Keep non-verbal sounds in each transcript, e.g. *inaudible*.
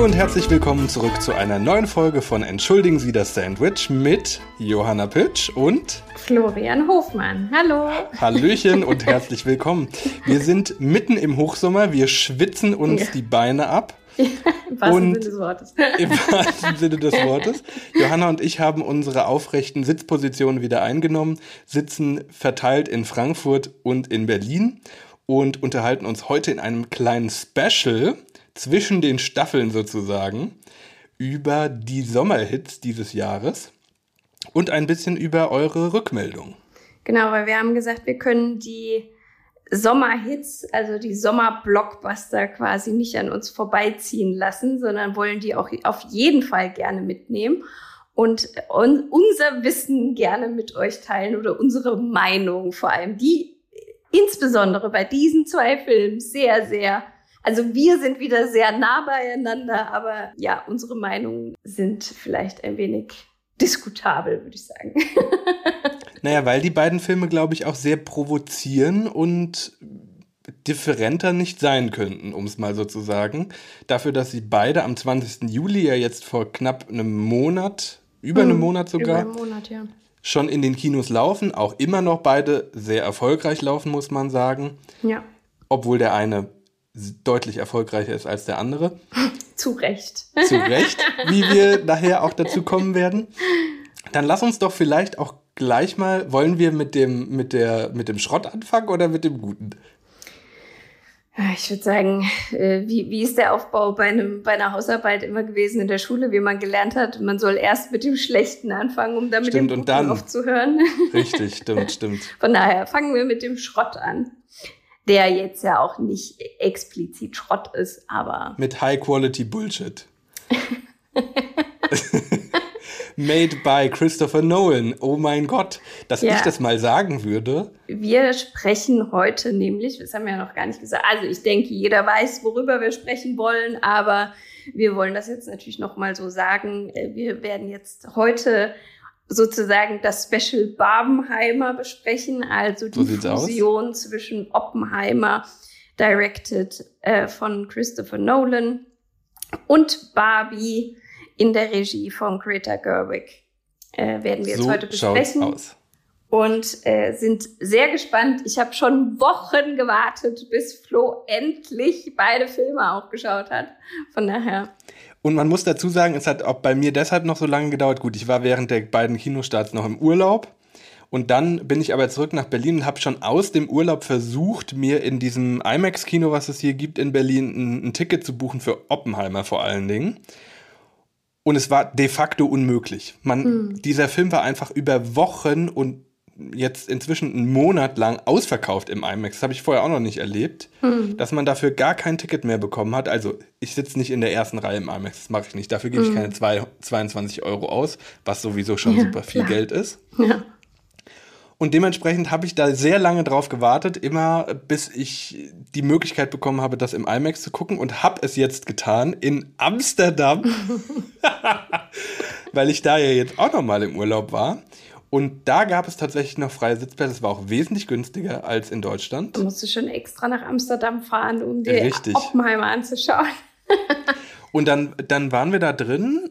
Hallo und herzlich willkommen zurück zu einer neuen Folge von Entschuldigen Sie das Sandwich mit Johanna Pitsch und Florian Hofmann. Hallo. Hallöchen und *laughs* herzlich willkommen. Wir sind mitten im Hochsommer, wir schwitzen uns ja. die Beine ab. Im wahrsten Sinne des Wortes. Im wahrsten Sinne des Wortes. Johanna und ich haben unsere aufrechten Sitzpositionen wieder eingenommen, sitzen verteilt in Frankfurt und in Berlin und unterhalten uns heute in einem kleinen Special zwischen den Staffeln sozusagen über die Sommerhits dieses Jahres und ein bisschen über eure Rückmeldung. Genau, weil wir haben gesagt, wir können die Sommerhits, also die Sommerblockbuster quasi nicht an uns vorbeiziehen lassen, sondern wollen die auch auf jeden Fall gerne mitnehmen und unser Wissen gerne mit euch teilen oder unsere Meinung vor allem, die insbesondere bei diesen zwei Filmen sehr, sehr, also wir sind wieder sehr nah beieinander, aber ja, unsere Meinungen sind vielleicht ein wenig diskutabel, würde ich sagen. *laughs* naja, weil die beiden Filme, glaube ich, auch sehr provozieren und differenter nicht sein könnten, um es mal so zu sagen. Dafür, dass sie beide am 20. Juli ja jetzt vor knapp einem Monat, über hm, einem Monat sogar, über einen Monat, ja schon in den Kinos laufen, auch immer noch beide sehr erfolgreich laufen, muss man sagen. Ja. Obwohl der eine deutlich erfolgreicher ist als der andere. Zu Recht. Zu Recht, wie wir nachher auch dazu kommen werden. Dann lass uns doch vielleicht auch gleich mal, wollen wir mit dem, mit der, mit dem Schrott anfangen oder mit dem Guten? Ich würde sagen, äh, wie, wie ist der Aufbau bei, einem, bei einer Hausarbeit immer gewesen in der Schule, wie man gelernt hat, man soll erst mit dem Schlechten anfangen, um dann mit stimmt, dem Guten dann, aufzuhören. Richtig, stimmt, stimmt. Von daher fangen wir mit dem Schrott an, der jetzt ja auch nicht explizit Schrott ist, aber... Mit High-Quality Bullshit. *laughs* Made by Christopher Nolan. Oh mein Gott, dass ja. ich das mal sagen würde. Wir sprechen heute nämlich, das haben wir ja noch gar nicht gesagt. Also ich denke, jeder weiß, worüber wir sprechen wollen, aber wir wollen das jetzt natürlich noch mal so sagen. Äh, wir werden jetzt heute sozusagen das Special Barbenheimer besprechen, also die so Fusion aus. zwischen Oppenheimer, directed äh, von Christopher Nolan, und Barbie, in der Regie von Greta Gerwig. Äh, werden wir jetzt so heute besprechen. Aus. Und äh, sind sehr gespannt. Ich habe schon Wochen gewartet, bis Flo endlich beide Filme auch geschaut hat. Von daher. Und man muss dazu sagen, es hat auch bei mir deshalb noch so lange gedauert. Gut, ich war während der beiden Kinostarts noch im Urlaub. Und dann bin ich aber zurück nach Berlin und habe schon aus dem Urlaub versucht, mir in diesem IMAX-Kino, was es hier gibt in Berlin, ein, ein Ticket zu buchen für Oppenheimer vor allen Dingen. Und es war de facto unmöglich. Man, mhm. Dieser Film war einfach über Wochen und jetzt inzwischen einen Monat lang ausverkauft im IMAX. Das habe ich vorher auch noch nicht erlebt, mhm. dass man dafür gar kein Ticket mehr bekommen hat. Also ich sitze nicht in der ersten Reihe im IMAX, das mache ich nicht. Dafür gebe ich mhm. keine zwei, 22 Euro aus, was sowieso schon ja, super viel klar. Geld ist. Ja. Und dementsprechend habe ich da sehr lange drauf gewartet, immer bis ich die Möglichkeit bekommen habe, das im IMAX zu gucken und habe es jetzt getan in Amsterdam, *laughs* *laughs* weil ich da ja jetzt auch noch mal im Urlaub war. Und da gab es tatsächlich noch freie Sitzplätze. Es war auch wesentlich günstiger als in Deutschland. Du musst schon extra nach Amsterdam fahren, um dir Richtig. Oppenheimer anzuschauen. *laughs* und dann, dann waren wir da drin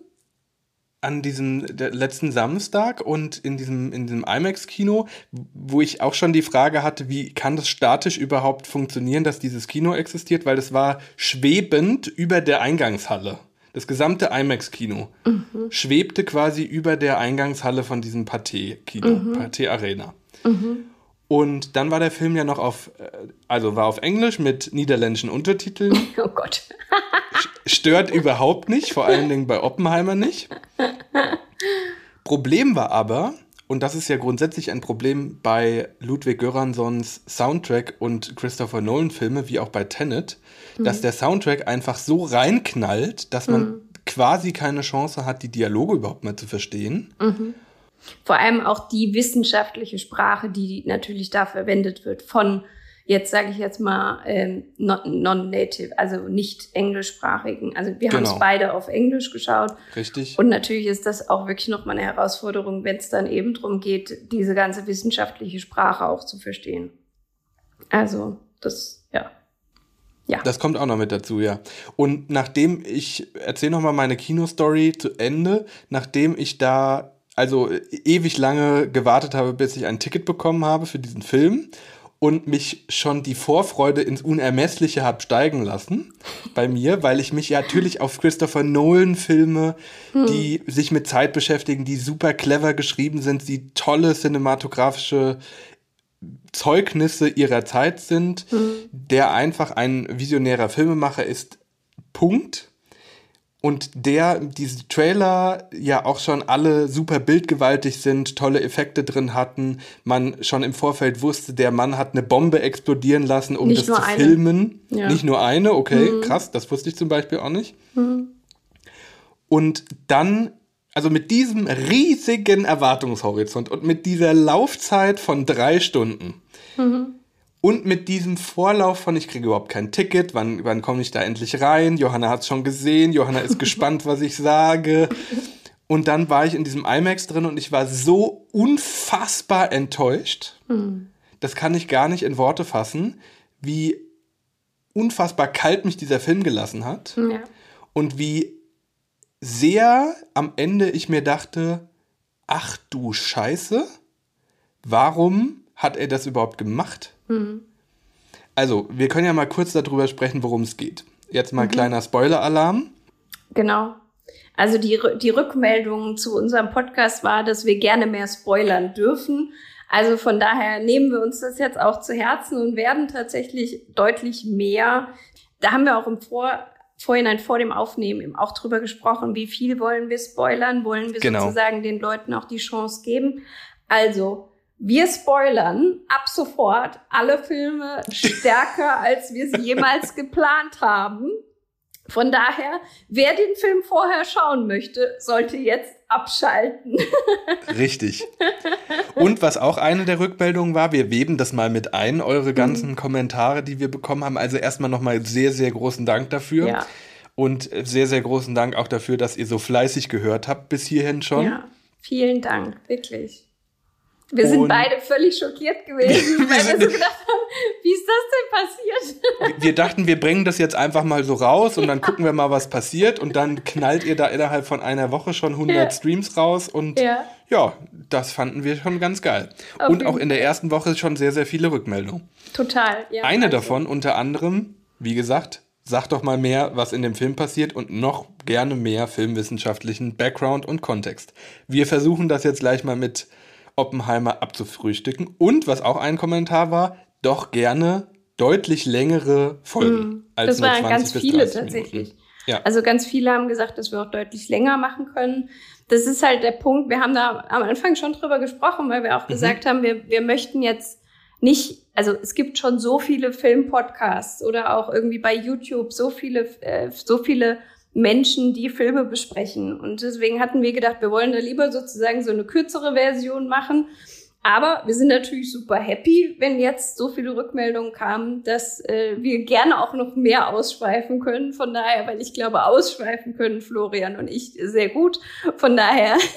an diesem letzten Samstag und in diesem, in diesem IMAX-Kino, wo ich auch schon die Frage hatte, wie kann das statisch überhaupt funktionieren, dass dieses Kino existiert, weil es war schwebend über der Eingangshalle. Das gesamte IMAX-Kino mhm. schwebte quasi über der Eingangshalle von diesem Pathé-Kino, mhm. Pathé-Arena. Mhm. Und dann war der Film ja noch auf, äh, also war auf Englisch mit niederländischen Untertiteln. *laughs* Oh Gott. Stört überhaupt nicht, vor allen Dingen bei Oppenheimer nicht. Problem war aber, und das ist ja grundsätzlich ein Problem bei Ludwig Göranssons Soundtrack und Christopher Nolan Filme, wie auch bei Tenet, mhm. dass der Soundtrack einfach so reinknallt, dass man mhm. quasi keine Chance hat, die Dialoge überhaupt mal zu verstehen. Mhm. Vor allem auch die wissenschaftliche Sprache, die natürlich da verwendet wird von jetzt sage ich jetzt mal ähm, non-native, also nicht englischsprachigen. Also wir genau. haben es beide auf Englisch geschaut. Richtig. Und natürlich ist das auch wirklich nochmal eine Herausforderung, wenn es dann eben darum geht, diese ganze wissenschaftliche Sprache auch zu verstehen. Also das, ja. Das kommt auch noch mit dazu, ja. Und nachdem ich erzähle noch mal meine Kinostory zu Ende, nachdem ich da also ewig lange gewartet habe, bis ich ein Ticket bekommen habe für diesen Film und mich schon die Vorfreude ins Unermessliche hat steigen lassen *laughs* bei mir, weil ich mich ja natürlich auf Christopher Nolan Filme, die sich mit Zeit beschäftigen, die super clever geschrieben sind, die tolle cinematografische Zeugnisse ihrer Zeit sind, der einfach ein visionärer Filmemacher ist. Punkt. Und der, diese Trailer ja auch schon alle super bildgewaltig sind, tolle Effekte drin hatten, man schon im Vorfeld wusste, der Mann hat eine Bombe explodieren lassen, um Nicht das zu eine. filmen. Ja. Nicht nur eine, okay, krass, das wusste ich zum Beispiel auch nicht. Und dann, also mit diesem riesigen Erwartungshorizont und mit dieser Laufzeit von drei Stunden und mit diesem Vorlauf von, ich kriege überhaupt kein Ticket, wann, wann komme ich da endlich rein? Johanna hat es schon gesehen, Johanna ist *laughs* gespannt, was ich sage. Und dann war ich in diesem IMAX drin und ich war so unfassbar enttäuscht. Das kann ich gar nicht in Worte fassen, wie unfassbar kalt mich dieser Film gelassen hat Ja. und wie sehr am Ende ich mir dachte, ach du Scheiße, warum hat er das überhaupt gemacht? Also, wir können ja mal kurz darüber sprechen, worum es geht. Jetzt mal kleiner Spoiler-Alarm. Genau. Also die, die Rückmeldung zu unserem Podcast war, dass wir gerne mehr spoilern dürfen. Also von daher nehmen wir uns das jetzt auch zu Herzen und werden tatsächlich deutlich mehr. Da haben wir auch im Vor Vorhinein vor dem Aufnehmen eben auch drüber gesprochen, wie viel wollen wir spoilern, wollen wir Genau. sozusagen den Leuten auch die Chance geben. Also, wir spoilern ab sofort alle Filme stärker, als wir sie jemals geplant haben. Von daher, wer den Film vorher schauen möchte, sollte jetzt abschalten. *laughs* Richtig. Und was auch eine der Rückmeldungen war, wir weben das mal mit ein, eure ganzen Kommentare, die wir bekommen haben. Also erstmal nochmal sehr, sehr großen Dank dafür. Ja. Und sehr, sehr großen Dank auch dafür, dass ihr so fleißig gehört habt bis hierhin schon. Ja, vielen Dank, wirklich. Wir sind beide völlig schockiert gewesen, *laughs* weil wir so gedacht haben, wie ist das denn passiert? Wir dachten, wir bringen das jetzt einfach mal so raus und dann gucken wir mal, was passiert. Und dann knallt ihr da innerhalb von einer Woche schon 100 Ja. Streams raus. Und Ja. ja, das fanden wir schon ganz geil. Auf und auch in der ersten Woche schon sehr, sehr viele Rückmeldungen. Total. Ja, Eine also, davon unter anderem, wie gesagt, sag doch mal mehr, was in dem Film passiert und noch gerne mehr filmwissenschaftlichen Background und Kontext. Wir versuchen das jetzt gleich mal mit Oppenheimer abzufrühstücken. Und was auch ein Kommentar war, doch gerne deutlich längere Folgen. als Mhm. Das waren 20 ganz viele 30 tatsächlich. Ja. Also ganz viele haben gesagt, dass wir auch deutlich länger machen können. Das ist halt der Punkt. Wir haben da am Anfang schon drüber gesprochen, weil wir Mhm. auch gesagt haben, wir, wir möchten jetzt nicht, also es gibt schon so viele Filmpodcasts oder auch irgendwie bei YouTube so viele, äh, so viele Menschen, die Filme besprechen. Und deswegen hatten wir gedacht, wir wollen da lieber sozusagen so eine kürzere Version machen. Aber wir sind natürlich super happy, wenn jetzt so viele Rückmeldungen kamen, dass äh, wir gerne auch noch mehr ausschweifen können. Von daher, weil ich glaube, ausschweifen können Florian und ich sehr gut. Von daher, *laughs*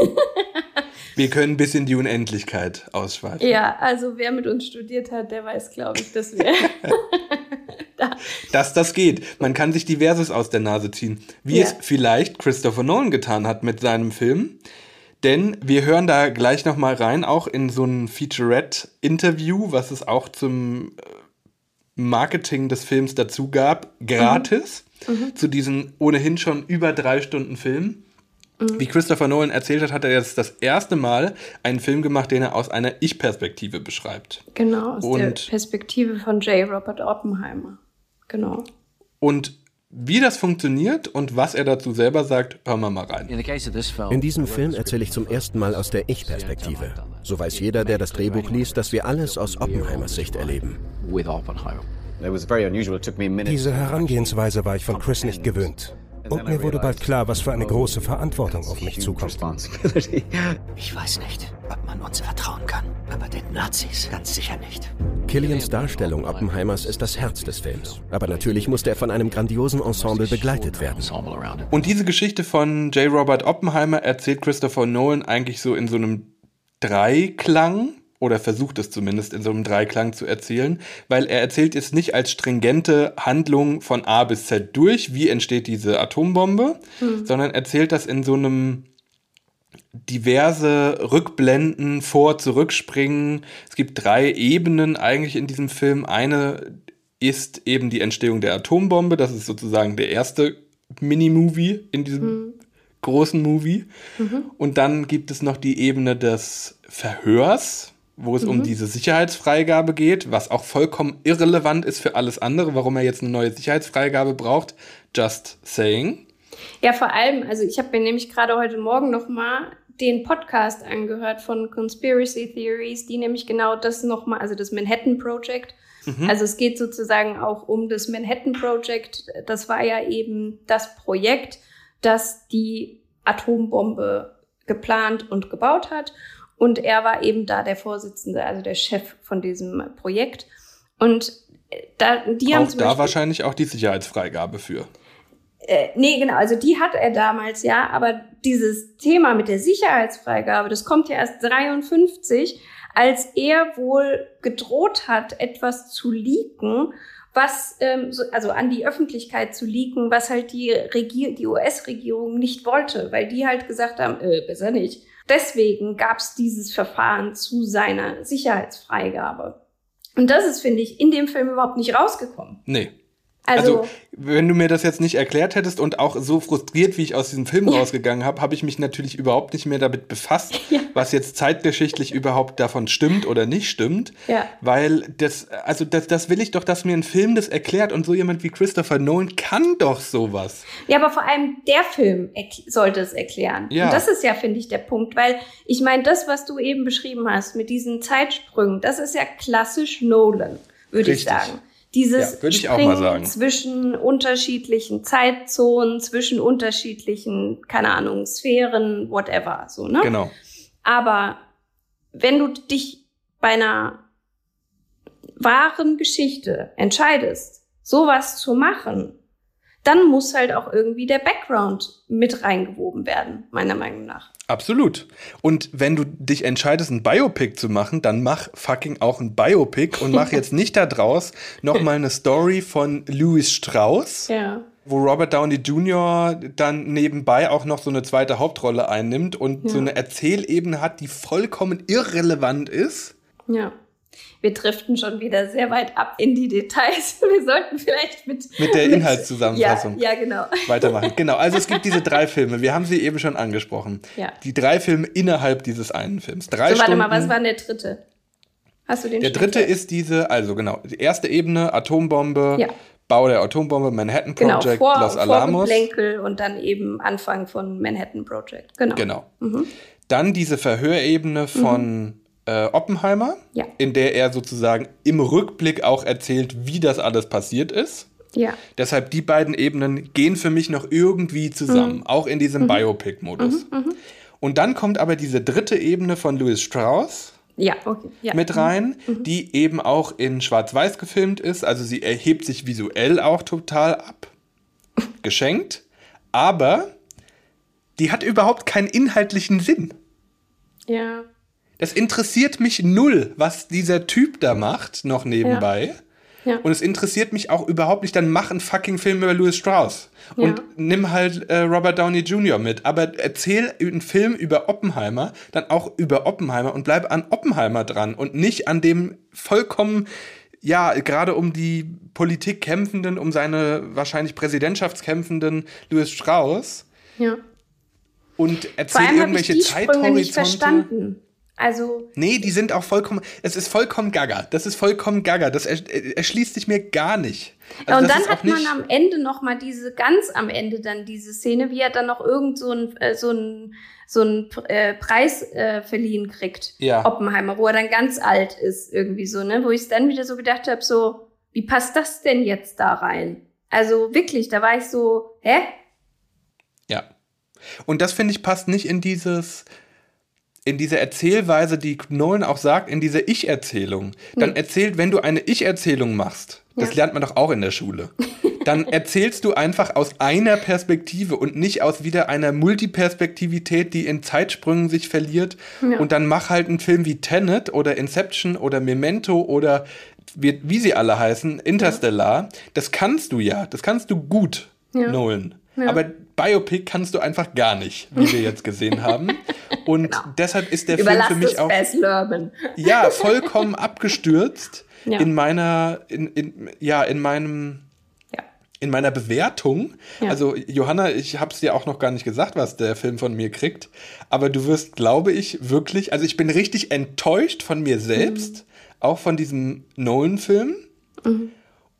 Wir können bis in die Unendlichkeit ausschweifen. ja, also wer mit uns studiert hat, der weiß, glaube ich, dass wir. *laughs* Dass das geht. Man kann sich diverses aus der Nase ziehen. Wie Ja. es vielleicht Christopher Nolan getan hat mit seinem Film. Denn wir hören da gleich noch mal rein, auch in so ein Featurette-Interview, was es auch zum äh, Marketing des Films dazu gab, gratis, zu diesem ohnehin schon über drei Stunden Film. Wie Christopher Nolan erzählt hat, hat er jetzt das erste Mal einen Film gemacht, den er aus einer Ich-Perspektive beschreibt. genau, aus der Und- Perspektive von J. Robert Oppenheimer. Genau. Und wie das funktioniert und was er dazu selber sagt, hören wir mal rein. In diesem Film erzähle ich zum ersten Mal aus der Ich-Perspektive. So weiß jeder, der das Drehbuch liest, dass wir alles aus Oppenheimers Sicht erleben. Diese Herangehensweise war ich von Chris nicht gewöhnt. Und mir wurde bald klar, was für eine große Verantwortung auf mich zukommt. *laughs* Ich weiß nicht, ob man uns vertrauen kann, aber den Nazis ganz sicher nicht. Killians Darstellung Oppenheimers ist das Herz des Films. Aber natürlich musste er von einem grandiosen Ensemble begleitet werden. Und diese Geschichte von J. Robert Oppenheimer erzählt Christopher Nolan eigentlich so in so einem Dreiklang oder versucht es zumindest in so einem Dreiklang zu erzählen, weil er erzählt es nicht als stringente Handlung von A bis Z durch, wie entsteht diese Atombombe, hm. sondern erzählt das in so einem diverse Rückblenden, vor, zurückspringen. Es gibt drei Ebenen eigentlich in diesem Film. Eine ist eben die Entstehung der Atombombe. Das ist sozusagen der erste Mini-Movie in diesem mhm. großen Movie. Mhm. Und dann gibt es noch die Ebene des Verhörs, wo es mhm. um diese Sicherheitsfreigabe geht, was auch vollkommen irrelevant ist für alles andere, warum er jetzt eine neue Sicherheitsfreigabe braucht. Just saying. Ja, vor allem, also ich habe mir nämlich gerade heute Morgen noch mal den Podcast angehört von Conspiracy Theories, die nämlich genau das nochmal, also das Manhattan Project. Mhm. Also es geht sozusagen auch um das Manhattan Project. Das war ja eben das Projekt, das die Atombombe geplant und gebaut hat. Und er war eben da der Vorsitzende, also der Chef von diesem Projekt. Und da, die auch haben da wahrscheinlich auch die Sicherheitsfreigabe für. Äh, nee, genau, also die hat er damals, ja, aber dieses Thema mit der Sicherheitsfreigabe, das kommt ja erst 53, als er wohl gedroht hat, etwas zu leaken, was, ähm, so, also an die Öffentlichkeit zu leaken, was halt die, Regier die US-Regierung nicht wollte, weil die halt gesagt haben, äh, besser nicht. Deswegen gab es dieses Verfahren zu seiner Sicherheitsfreigabe. Und das ist, finde ich, in dem Film überhaupt nicht rausgekommen. Nee. Also, also, wenn du mir das jetzt nicht erklärt hättest und auch so frustriert, wie ich aus diesem Film ja. rausgegangen habe, habe ich mich natürlich überhaupt nicht mehr damit befasst, ja. was jetzt zeitgeschichtlich überhaupt davon stimmt oder nicht stimmt. Ja. Weil das, also das, das will ich doch, dass mir ein Film das erklärt und so jemand wie Christopher Nolan kann doch sowas. Ja, aber vor allem der Film sollte es erklären. Ja. Und das ist ja, finde ich, der Punkt, weil ich meine, das, was du eben beschrieben hast mit diesen Zeitsprüngen, das ist ja klassisch Nolan, würde ich sagen. Dieses ja, Springen zwischen unterschiedlichen Zeitzonen, zwischen unterschiedlichen, keine Ahnung, Sphären, whatever, so, ne? Genau. Aber wenn du dich bei einer wahren Geschichte entscheidest, sowas zu machen, dann muss halt auch irgendwie der Background mit reingewoben werden, meiner Meinung nach. Absolut. Und wenn du dich entscheidest, ein Biopic zu machen, dann mach fucking auch ein Biopic und mach jetzt nicht da draus nochmal eine Story von Louis Strauss. Ja. Wo Robert Downey Jr. dann nebenbei auch noch so eine zweite Hauptrolle einnimmt und ja. so eine Erzählebene hat, die vollkommen irrelevant ist. Ja wir driften schon wieder sehr weit ab in die Details. *laughs* Wir sollten vielleicht mit. Mit der Inhaltszusammenfassung. Ja, ja, genau. Weitermachen. *laughs* Genau. Also es gibt diese drei Filme. Wir haben sie eben schon angesprochen. Ja. Die drei Filme innerhalb dieses einen Films. Drei so, warte mal, was war denn der dritte? Hast du den Der dritte gehört? ist diese, also genau, die erste Ebene, Atombombe. Ja. Bau der Atombombe, Manhattan genau, Project, genau, vor, Los Alamos. Vorgeplänkel und dann eben Anfang von Manhattan Project. Genau. Genau. Mhm. Dann diese Verhörebene von mhm äh, Oppenheimer, ja. in der er sozusagen im Rückblick auch erzählt, wie das alles passiert ist. Ja. Deshalb die beiden Ebenen gehen für mich noch irgendwie zusammen, mhm. auch in diesem mhm. Biopic-Modus. Mhm, mhm. Und dann kommt aber diese dritte Ebene von Louis Strauss ja, okay. ja. mit rein, mhm. Mhm. die eben auch in Schwarz-Weiß gefilmt ist. Also sie erhebt sich visuell auch total ab. *laughs* Geschenkt. Aber die hat überhaupt keinen inhaltlichen Sinn. Ja. Es interessiert mich null, was dieser Typ da macht, noch nebenbei. Ja. Ja. Und es interessiert mich auch überhaupt nicht, dann mach einen fucking Film über Louis Strauss. Ja. Und nimm halt äh, Robert Downey Jr. mit. Aber erzähl einen Film über Oppenheimer, dann auch über Oppenheimer und bleib an Oppenheimer dran und nicht an dem vollkommen, ja, gerade um die Politik kämpfenden, um seine wahrscheinlich Präsidentschaftskämpfenden Louis Strauss. Ja. Und erzähl irgendwelche Zeithorizonte. Nicht verstanden. Also. Nee, die sind auch vollkommen. Es ist vollkommen gaga. Das ist vollkommen gaga. Das erschließt sich mir gar nicht. Also und dann hat man am Ende noch mal diese, ganz am Ende dann diese Szene, wie er dann noch irgend so ein, äh, so ein, so ein äh, Preis äh, verliehen kriegt. Ja. Oppenheimer, wo er dann ganz alt ist, irgendwie so, ne? Wo ich dann wieder so gedacht habe, so, wie passt das denn jetzt da rein? Also wirklich, da war ich so, hä? Ja. Und das finde ich passt nicht in dieses, in diese Erzählweise, die Nolan auch sagt, in diese Ich-Erzählung. Dann hm. erzählt, wenn du eine Ich-Erzählung machst, das ja. lernt man doch auch in der Schule. *laughs* dann erzählst du einfach aus einer Perspektive und nicht aus wieder einer Multiperspektivität, die in Zeitsprüngen sich verliert. Ja. Und dann mach halt einen Film wie Tenet oder Inception oder Memento oder wie, wie sie alle heißen, Interstellar. Ja. Das kannst du ja, das kannst du gut, ja. Aber Biopic kannst du einfach gar nicht, wie wir jetzt gesehen haben. *laughs* Und genau. deshalb ist der Film für mich auch ja vollkommen abgestürzt *laughs* ja. in meiner in, in, ja in meinem in meiner Bewertung. Also Johanna, ich habe es dir auch noch gar nicht gesagt, was der Film von mir kriegt, aber du wirst, glaube ich, wirklich, also ich bin richtig enttäuscht von mir selbst, mhm. auch von diesem Nolan-Film. Mhm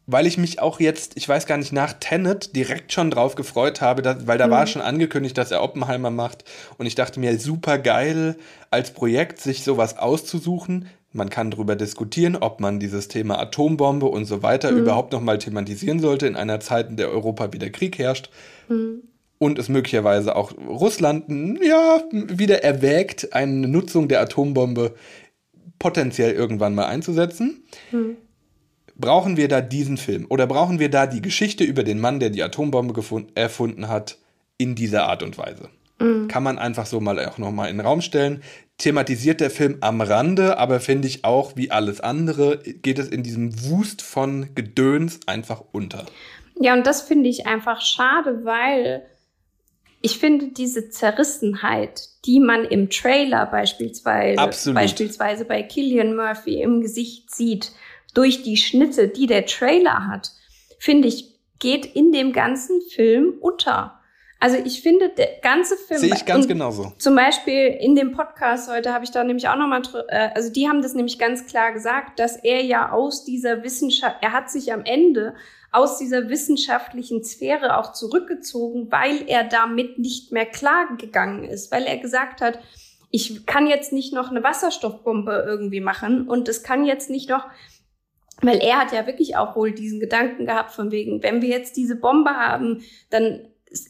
weil ich mich auch jetzt, ich weiß gar nicht, nach Tenet direkt schon drauf gefreut habe, dass, weil da mhm. war schon angekündigt, dass er Oppenheimer macht. Und ich dachte mir, super geil, als Projekt sich sowas auszusuchen. Man kann darüber diskutieren, ob man dieses Thema Atombombe und so weiter mhm. überhaupt nochmal thematisieren sollte in einer Zeit, in der Europa wieder Krieg herrscht. Mhm. Und es möglicherweise auch Russland ja, wieder erwägt, eine Nutzung der Atombombe potenziell irgendwann mal einzusetzen. Mhm brauchen wir da diesen Film oder brauchen wir da die Geschichte über den Mann, der die Atombombe erfunden hat, in dieser Art und Weise? Mhm. Kann man einfach so mal auch nochmal in den Raum stellen. Thematisiert der Film am Rande, aber finde ich auch, wie alles andere, geht es in diesem Wust von Gedöns einfach unter. Ja, und das finde ich einfach schade, weil ich finde diese Zerrissenheit, die man im Trailer beispielsweise, beispielsweise bei Killian Murphy im Gesicht sieht, durch die Schnitte, die der Trailer hat, finde ich, geht in dem ganzen Film unter. Also ich finde, der ganze Film. Sehe ich ganz genauso. Zum Beispiel in dem Podcast heute habe ich da nämlich auch nochmal, äh, also die haben das nämlich ganz klar gesagt, dass er ja aus dieser Wissenschaft, er hat sich am Ende aus dieser wissenschaftlichen Sphäre auch zurückgezogen, weil er damit nicht mehr klar gegangen ist, weil er gesagt hat, ich kann jetzt nicht noch eine Wasserstoffbombe irgendwie machen und es kann jetzt nicht noch weil er hat ja wirklich auch wohl diesen Gedanken gehabt von wegen, wenn wir jetzt diese Bombe haben, dann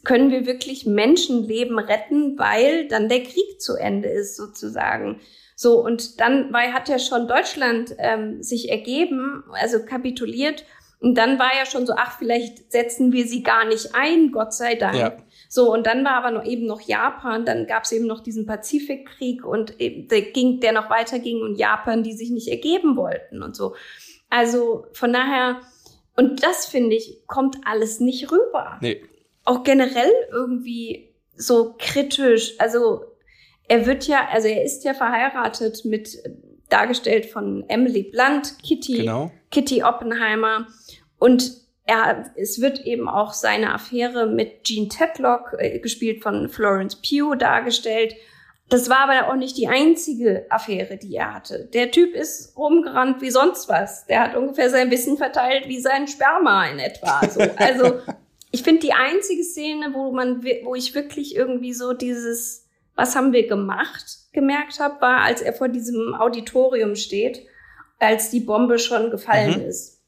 können wir wirklich Menschenleben retten, weil dann der Krieg zu Ende ist sozusagen. So, und dann war, hat ja schon Deutschland ähm, sich ergeben, also kapituliert. Und dann war ja schon so, ach, vielleicht setzen wir sie gar nicht ein, Gott sei Dank. Ja. So, und dann war aber noch eben noch Japan, dann gab es eben noch diesen Pazifikkrieg und eben, der, ging, der noch weiterging und Japan, die sich nicht ergeben wollten und so. Also von daher, und das finde ich, kommt alles nicht rüber. Nee. Auch generell irgendwie so kritisch. Also er wird ja, also er ist ja verheiratet mit, dargestellt von Emily Blunt, Kitty, genau. Kitty Oppenheimer. Und er, es wird eben auch seine Affäre mit Jean Tedlock, äh, gespielt von Florence Pugh, dargestellt. Das war aber auch nicht die einzige Affäre, die er hatte. Der Typ ist rumgerannt wie sonst was. Der hat ungefähr sein Wissen verteilt wie sein Sperma in etwa. So. Also *laughs* ich finde die einzige Szene, wo man, wo ich wirklich irgendwie so dieses, was haben wir gemacht, gemerkt habe, war, als er vor diesem Auditorium steht, als die Bombe schon gefallen mhm. ist.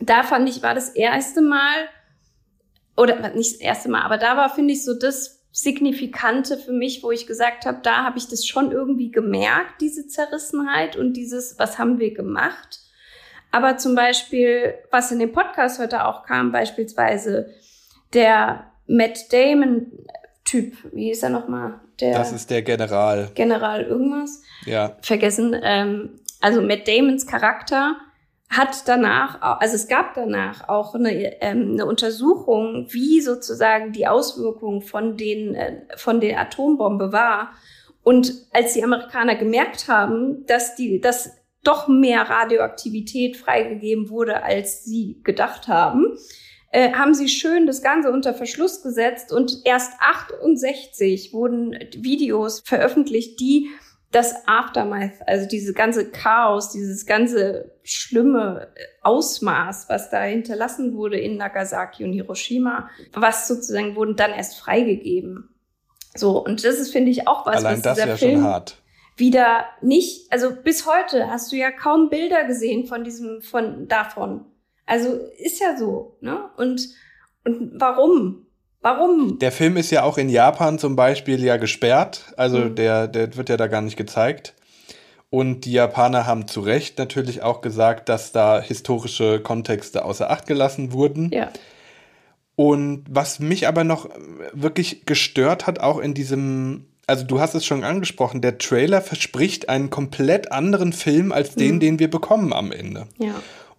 Da fand ich, war das erste Mal, oder nicht das erste Mal, aber da war, finde ich, so das, Signifikante für mich, wo ich gesagt habe, da habe ich das schon irgendwie gemerkt, diese Zerrissenheit und dieses, was haben wir gemacht. Aber zum Beispiel, was in dem Podcast heute auch kam, beispielsweise der Matt Damon-Typ, wie ist er nochmal? Der das ist der General. General irgendwas. Ja. Vergessen. Ähm, also Matt Damons Charakter hat danach, also es gab danach auch eine, ähm, eine Untersuchung, wie sozusagen die Auswirkung von den äh, von der Atombombe war. Und als die Amerikaner gemerkt haben, dass die, dass doch mehr Radioaktivität freigegeben wurde, als sie gedacht haben, äh, haben sie schön das Ganze unter Verschluss gesetzt und erst 68 wurden Videos veröffentlicht, die das Aftermath, also diese ganze Chaos, dieses ganze schlimme Ausmaß, was da hinterlassen wurde in Nagasaki und Hiroshima, was sozusagen wurden dann erst freigegeben. So, und das ist, finde ich, auch was, Allein was das dieser ja Film schon hart. wieder nicht, also bis heute hast du ja kaum Bilder gesehen von diesem, von davon. Also ist ja so, ne? Und, und warum? Warum? Der Film ist ja auch in Japan zum Beispiel ja gesperrt. Also mhm. der, der wird ja da gar nicht gezeigt. Und die Japaner haben zu Recht natürlich auch gesagt, dass da historische Kontexte außer Acht gelassen wurden. Ja. Und was mich aber noch wirklich gestört hat, auch in diesem, also du hast es schon angesprochen, der Trailer verspricht einen komplett anderen Film als den, mhm. den wir bekommen am Ende. Ja.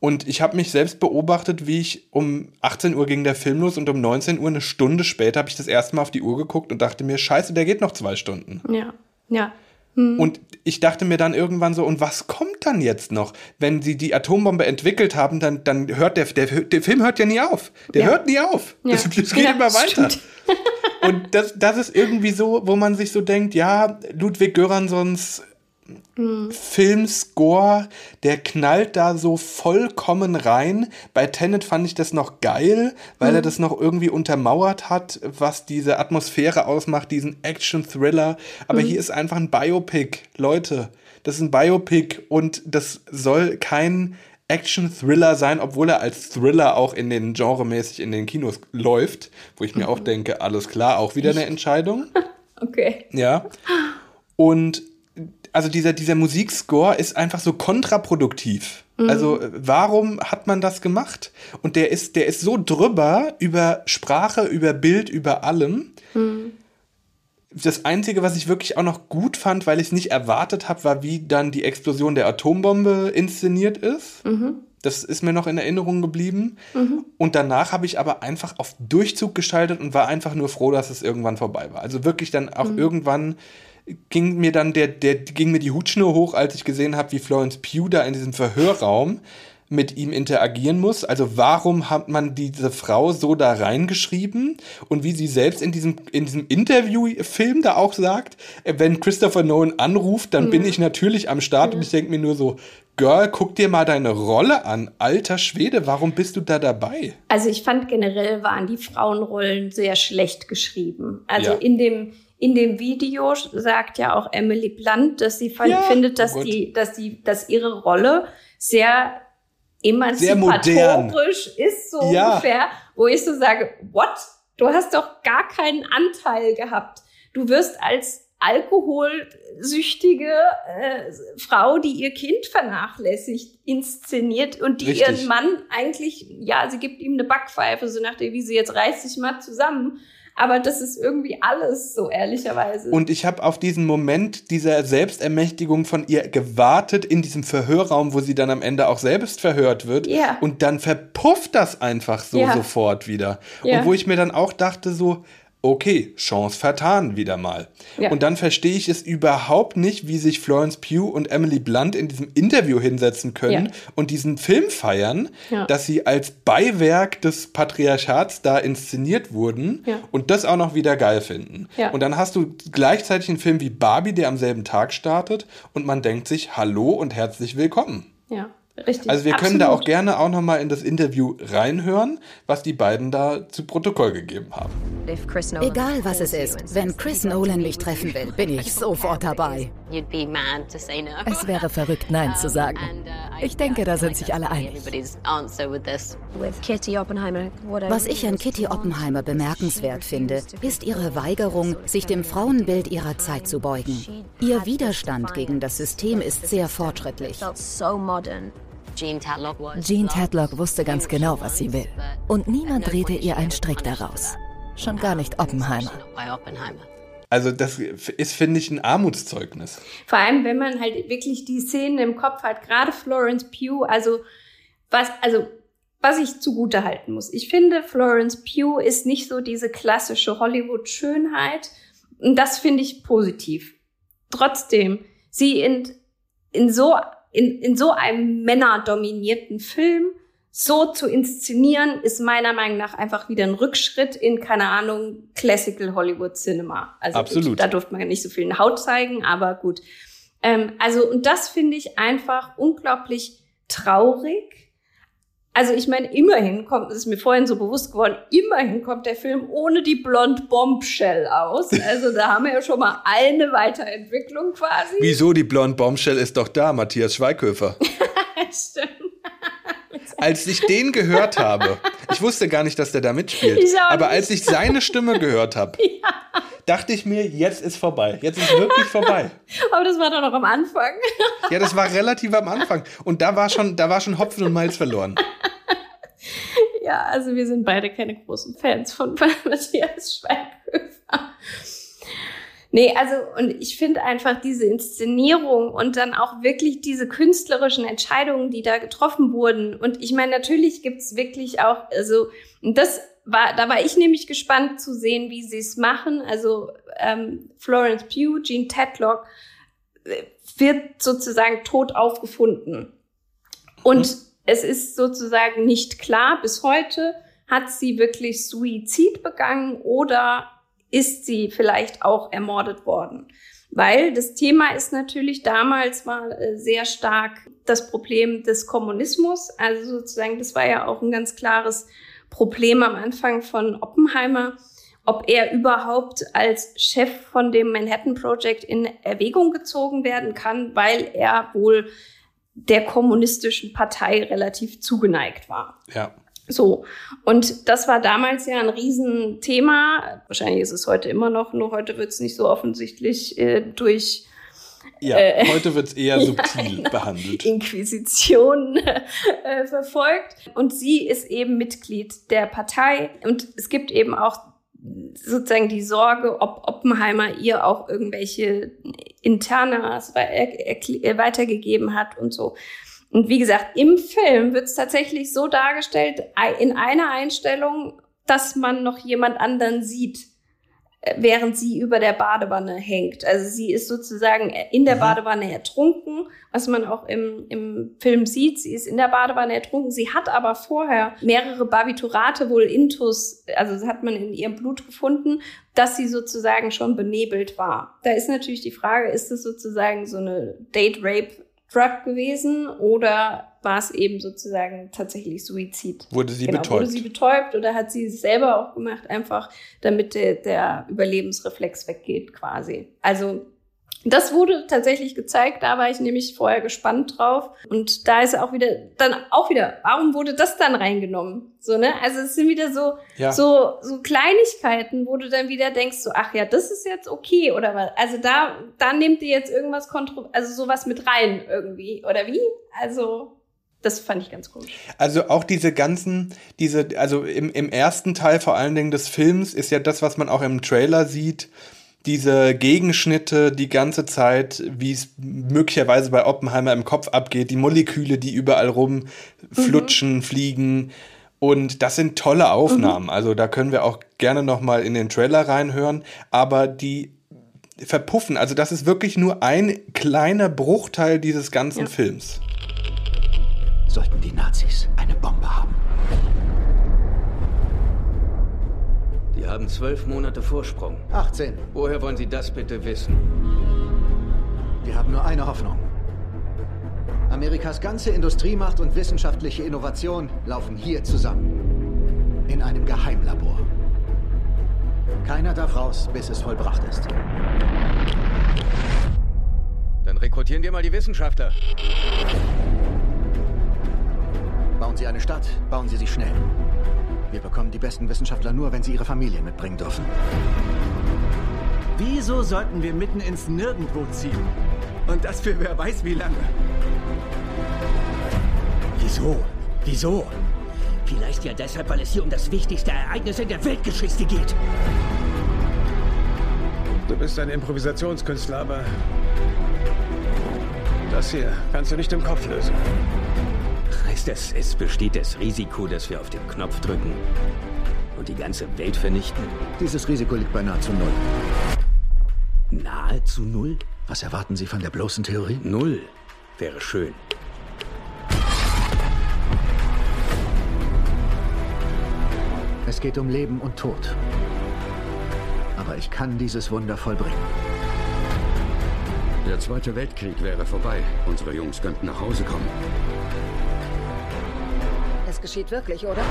Und ich habe mich selbst beobachtet, wie ich um 18 Uhr ging der Film los und um 19 Uhr, eine Stunde später, habe ich das erste Mal auf die Uhr geguckt und dachte mir, scheiße, der geht noch zwei Stunden. Ja, ja. Hm. Und ich dachte mir dann irgendwann so, und was kommt dann jetzt noch? Wenn sie die Atombombe entwickelt haben, dann, dann hört der, der, der Film hört ja nie auf. Der ja. hört nie auf. Ja. Das, das geht ja, immer weiter. Und das, das ist irgendwie so, wo man sich so denkt, ja, Ludwig Göranssons Mhm. Filmscore, der knallt da so vollkommen rein. Bei Tenet fand ich das noch geil, weil mhm. er das noch irgendwie untermauert hat, was diese Atmosphäre ausmacht, diesen Action-Thriller. Aber mhm. hier ist einfach ein Biopic, Leute. Das ist ein Biopic und das soll kein Action-Thriller sein, obwohl er als Thriller auch in den genremäßig in den Kinos läuft, wo ich mir auch mhm. denke, alles klar, auch wieder eine Entscheidung. *laughs* okay. Ja. Und also dieser, dieser Musikscore ist einfach so kontraproduktiv. Mhm. Also warum hat man das gemacht? Und der ist, der ist so drüber über Sprache, über Bild, über allem. Mhm. Das Einzige, was ich wirklich auch noch gut fand, weil ich es nicht erwartet habe, war, wie dann die Explosion der Atombombe inszeniert ist. Mhm. Das ist mir noch in Erinnerung geblieben. Mhm. Und danach habe ich aber einfach auf Durchzug geschaltet und war einfach nur froh, dass es irgendwann vorbei war. Also wirklich dann auch mhm. irgendwann ging mir dann der, der ging mir die Hutschnur hoch, als ich gesehen habe, wie Florence Pugh da in diesem Verhörraum mit ihm interagieren muss. Also warum hat man diese Frau so da reingeschrieben und wie sie selbst in diesem, in diesem Interviewfilm da auch sagt, wenn Christopher Nolan anruft, dann mhm. bin ich natürlich am Start mhm. und ich denke mir nur so, Girl, guck dir mal deine Rolle an. Alter Schwede, warum bist du da dabei? Also ich fand generell waren die Frauenrollen sehr schlecht geschrieben. Also ja. in dem in dem Video sagt ja auch Emily Blunt, dass sie ja, findet, dass oh die, dass die, dass ihre Rolle sehr emanzipatorisch sehr ist, so ja. ungefähr, wo ich so sage, what? Du hast doch gar keinen Anteil gehabt. Du wirst als alkoholsüchtige äh, Frau, die ihr Kind vernachlässigt, inszeniert und die Richtig. ihren Mann eigentlich, ja, sie gibt ihm eine Backpfeife, so nach der Wiese, jetzt reiß dich mal zusammen. Aber das ist irgendwie alles so, ehrlicherweise. Und ich habe auf diesen Moment dieser Selbstermächtigung von ihr gewartet in diesem Verhörraum, wo sie dann am Ende auch selbst verhört wird. Ja. Und dann verpufft das einfach so ja. sofort wieder. Ja. Und wo ich mir dann auch dachte, so, okay, Chance vertan wieder mal. Ja. Und dann verstehe ich es überhaupt nicht, wie sich Florence Pugh und Emily Blunt in diesem Interview hinsetzen können ja. und diesen Film feiern, ja. dass sie als Beiwerk des Patriarchats da inszeniert wurden und das auch noch wieder geil finden. Und dann hast du gleichzeitig einen Film wie Barbie, der am selben Tag startet und man denkt sich, hallo und herzlich willkommen. Ja. Richtig. Also wir Absolut. können da auch gerne auch nochmal in das Interview reinhören, was die beiden da zu Protokoll gegeben haben. Egal was es ist, wenn Chris Nolan mich treffen will, bin ich sofort dabei. Es wäre verrückt, Nein zu sagen. Uh, ich denke, da sind sich alle einig. Was ich an Kitty Oppenheimer bemerkenswert finde, ist ihre Weigerung, sich dem Frauenbild ihrer Zeit zu beugen. Ihr Widerstand gegen das System ist sehr fortschrittlich. Jean Tadlock wusste ganz genau, was sie will. Und niemand drehte ihr einen Strick daraus. Schon gar nicht Oppenheimer. Also das ist, finde ich, ein Armutszeugnis. Vor allem, wenn man halt wirklich die Szenen im Kopf hat, gerade Florence Pugh, also was, also was ich zugute halten muss. Ich finde, Florence Pugh ist nicht so diese klassische Hollywood-Schönheit. Und das finde ich positiv. Trotzdem, sie in, in so in, in so einem männerdominierten Film so zu inszenieren, ist meiner Meinung nach einfach wieder ein Rückschritt in, keine Ahnung, Classical Hollywood Cinema. Also Absolut. Gut, da durfte man ja nicht so viel in Haut zeigen, aber gut. Ähm, also, und das finde ich einfach unglaublich traurig, also ich meine, immerhin kommt, es ist mir vorhin so bewusst geworden, immerhin kommt der Film ohne die Blond Bombshell aus. Also da haben wir ja schon mal eine Weiterentwicklung quasi. Wieso die Blond Bombshell ist doch da, Matthias Schweighöfer. *laughs* Stimmt. Als ich den gehört habe, ich wusste gar nicht, dass der da mitspielt, aber als ich seine Stimme gehört habe, *laughs* ja. dachte ich mir, jetzt ist vorbei. Jetzt ist wirklich vorbei. *laughs* Aber das war doch noch am Anfang. *laughs* Ja, das war relativ am Anfang. Und da war schon, da war schon Hopfen und Malz verloren. ja, also wir sind beide keine großen Fans von Matthias Schweighöfer. Nee, also und ich finde einfach diese Inszenierung und dann auch wirklich diese künstlerischen Entscheidungen, die da getroffen wurden. Und ich meine, natürlich gibt's wirklich auch, also das war, da war ich nämlich gespannt zu sehen, wie sie es machen. Also ähm, Florence Pugh, Jean Tedlock äh, wird sozusagen tot aufgefunden. Und mhm. es ist sozusagen nicht klar bis heute, hat sie wirklich Suizid begangen oder ist sie vielleicht auch ermordet worden. Weil das Thema ist natürlich damals war äh, sehr stark das Problem des Kommunismus. Also sozusagen, das war ja auch ein ganz klares Problem am Anfang von Oppenheimer, ob er überhaupt als Chef von dem Manhattan Project in Erwägung gezogen werden kann, weil er wohl der kommunistischen Partei relativ zugeneigt war. Ja. So, und das war damals ja ein Riesenthema. Wahrscheinlich ist es heute immer noch, nur heute wird es nicht so offensichtlich äh, durch ja, äh, heute wird es eher *laughs* subtil ja, behandelt. Inquisition äh, verfolgt. Und sie ist eben Mitglied der Partei. Und es gibt eben auch sozusagen die Sorge, ob Oppenheimer ihr auch irgendwelche Internas weitergegeben hat und so. Und wie gesagt, im Film wird es tatsächlich so dargestellt, in einer Einstellung, dass man noch jemand anderen sieht, äh, während sie über der Badewanne hängt. Also sie ist sozusagen in der mhm. Badewanne ertrunken, was man auch im, im Film sieht. Sie ist in der Badewanne ertrunken. Sie hat aber vorher mehrere Barbiturate, wohl Intus, also hat man in ihrem Blut gefunden, dass sie sozusagen schon benebelt war. Da ist natürlich die Frage, ist es sozusagen so eine Date-Rape Drug gewesen oder war es eben sozusagen tatsächlich Suizid? Wurde sie genau, betäubt? Wurde sie betäubt oder hat sie es selber auch gemacht, einfach damit der, der Überlebensreflex weggeht quasi. Also das wurde tatsächlich gezeigt, da war ich nämlich vorher gespannt drauf. Und da ist auch wieder, dann auch wieder, warum wurde das dann reingenommen? So, ne? Also es sind wieder so, ja. so, so Kleinigkeiten, wo du dann wieder denkst, so, ach ja, das ist jetzt okay, oder was? Also da, da nimmt ihr jetzt irgendwas kontro, also sowas mit rein irgendwie, oder wie? Also, das fand ich ganz komisch. Also auch diese ganzen, diese, also im, im ersten Teil vor allen Dingen des Films ist ja das, was man auch im Trailer sieht, diese Gegenschnitte die ganze Zeit, wie es möglicherweise bei Oppenheimer im Kopf abgeht, die Moleküle, die überall rumflutschen, mhm. fliegen. Und das sind tolle Aufnahmen. Mhm. Also da können wir auch gerne noch mal in den Trailer reinhören. Aber die verpuffen. Also das ist wirklich nur ein kleiner Bruchteil dieses ganzen ja. Films. Sollten die Nazis eine Bombe haben, Sie haben zwölf Monate Vorsprung. 18. Woher wollen Sie das bitte wissen? Wir haben nur eine Hoffnung. Amerikas ganze Industriemacht und wissenschaftliche Innovation laufen hier zusammen. In einem Geheimlabor. Keiner darf raus, bis es vollbracht ist. Dann rekrutieren wir mal die Wissenschaftler. Bauen Sie eine Stadt, bauen Sie sie schnell. Wir bekommen die besten Wissenschaftler nur, wenn sie ihre Familie mitbringen dürfen. Wieso sollten wir mitten ins Nirgendwo ziehen? Und das für wer weiß wie lange. Wieso? Wieso? Vielleicht ja deshalb, weil es hier um das wichtigste Ereignis in der Weltgeschichte geht. Du bist ein Improvisationskünstler, aber das hier kannst du nicht im Kopf lösen. Heißt das, es besteht das Risiko, dass wir auf den Knopf drücken und die ganze Welt vernichten? Dieses Risiko liegt bei nahezu null. Nahezu null? Was erwarten Sie von der bloßen Theorie? Null. Wäre schön. Es geht um Leben und Tod. Aber ich kann dieses Wunder vollbringen. Der Zweite Weltkrieg wäre vorbei. Unsere Jungs könnten nach Hause kommen. Es geschieht wirklich, oder?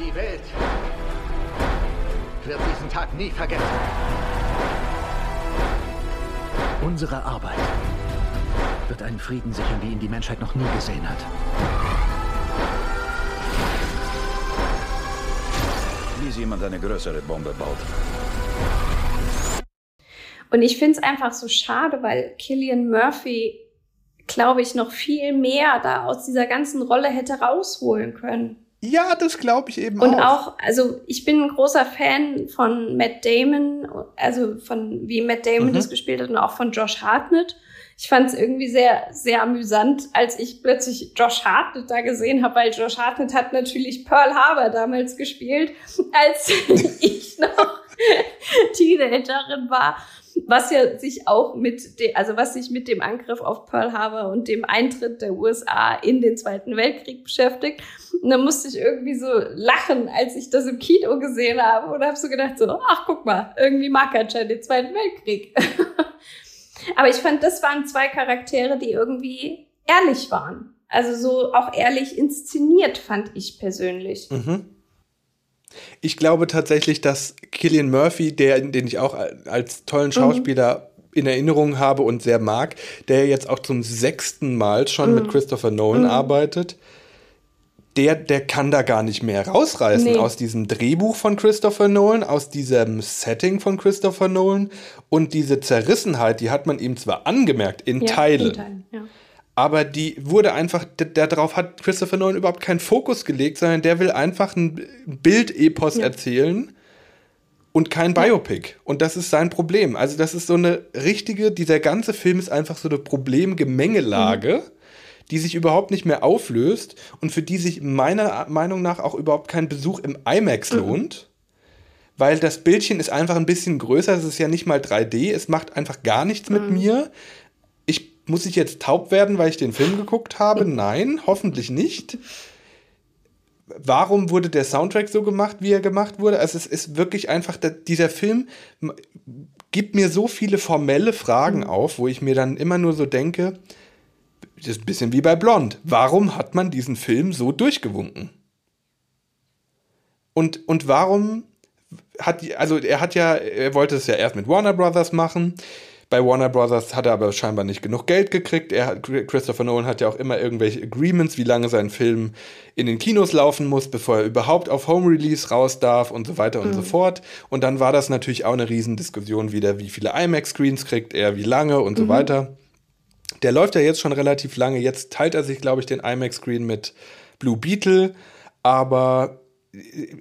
Die Welt wird diesen Tag nie vergessen. Unsere Arbeit wird einen Frieden sichern, wie ihn die Menschheit noch nie gesehen hat. Wie jemand eine größere Bombe baut. Und ich finde es einfach so schade, weil Killian Murphy glaube ich, noch viel mehr da aus dieser ganzen Rolle hätte rausholen können. Ja, das glaube ich eben und auch. Und auch, also ich bin ein großer Fan von Matt Damon, also von wie Matt Damon mhm. das gespielt hat und auch von Josh Hartnett. Ich fand es irgendwie sehr, sehr amüsant, als ich plötzlich Josh Hartnett da gesehen habe, weil Josh Hartnett hat natürlich Pearl Harbor damals gespielt, als *laughs* ich noch *laughs* Teenagerin war was ja sich auch mit dem, also was sich mit dem Angriff auf Pearl Harbor und dem Eintritt der USA in den Zweiten Weltkrieg beschäftigt. Und da musste ich irgendwie so lachen, als ich das im Kino gesehen habe und habe so gedacht so, ach guck mal, irgendwie mag anscheinend den Zweiten Weltkrieg. *laughs* Aber ich fand, das waren zwei Charaktere, die irgendwie ehrlich waren. Also so auch ehrlich inszeniert, fand ich persönlich. Mhm. Ich glaube tatsächlich, dass Killian Murphy, der, den ich auch als tollen mhm. Schauspieler mhm. in Erinnerung habe und sehr mag, der jetzt auch zum sechsten Mal schon mhm. mit Christopher Nolan mhm. arbeitet, der, der kann da gar nicht mehr rausreißen nee. aus diesem Drehbuch von Christopher Nolan, aus diesem Setting von Christopher Nolan und diese Zerrissenheit, die hat man ihm zwar angemerkt in ja, Teilen. In Teilen ja aber die wurde einfach, darauf hat Christopher Nolan überhaupt keinen Fokus gelegt, sondern der will einfach ein Bildepos ja. erzählen und kein Biopic. Und das ist sein Problem. Also das ist so eine richtige, dieser ganze Film ist einfach so eine Problemgemengelage, mhm. die sich überhaupt nicht mehr auflöst und für die sich meiner Meinung nach auch überhaupt kein Besuch im IMAX mhm. lohnt. Weil das Bildchen ist einfach ein bisschen größer, es ist ja nicht mal 3D, es macht einfach gar nichts mhm. mit mir muss ich jetzt taub werden, weil ich den Film geguckt habe? *laughs* Nein, hoffentlich nicht. Warum wurde der Soundtrack so gemacht, wie er gemacht wurde? Also es ist wirklich einfach, dieser Film gibt mir so viele formelle Fragen mhm. auf, wo ich mir dann immer nur so denke, das ist ein bisschen wie bei Blond. Warum hat man diesen Film so durchgewunken? Und, und warum hat, also er hat ja, er wollte es ja erst mit Warner Brothers machen. Bei Warner Brothers hat er aber scheinbar nicht genug Geld gekriegt. Er Christopher Nolan hat ja auch immer irgendwelche Agreements, wie lange sein Film in den Kinos laufen muss, bevor er überhaupt auf Home Release raus darf und so weiter und mhm. so fort. Und dann war das natürlich auch eine Riesendiskussion wieder, wie viele IMAX-Screens kriegt er, wie lange und mhm. so weiter. Der läuft ja jetzt schon relativ lange. Jetzt teilt er sich, glaube ich, den IMAX-Screen mit Blue Beetle. Aber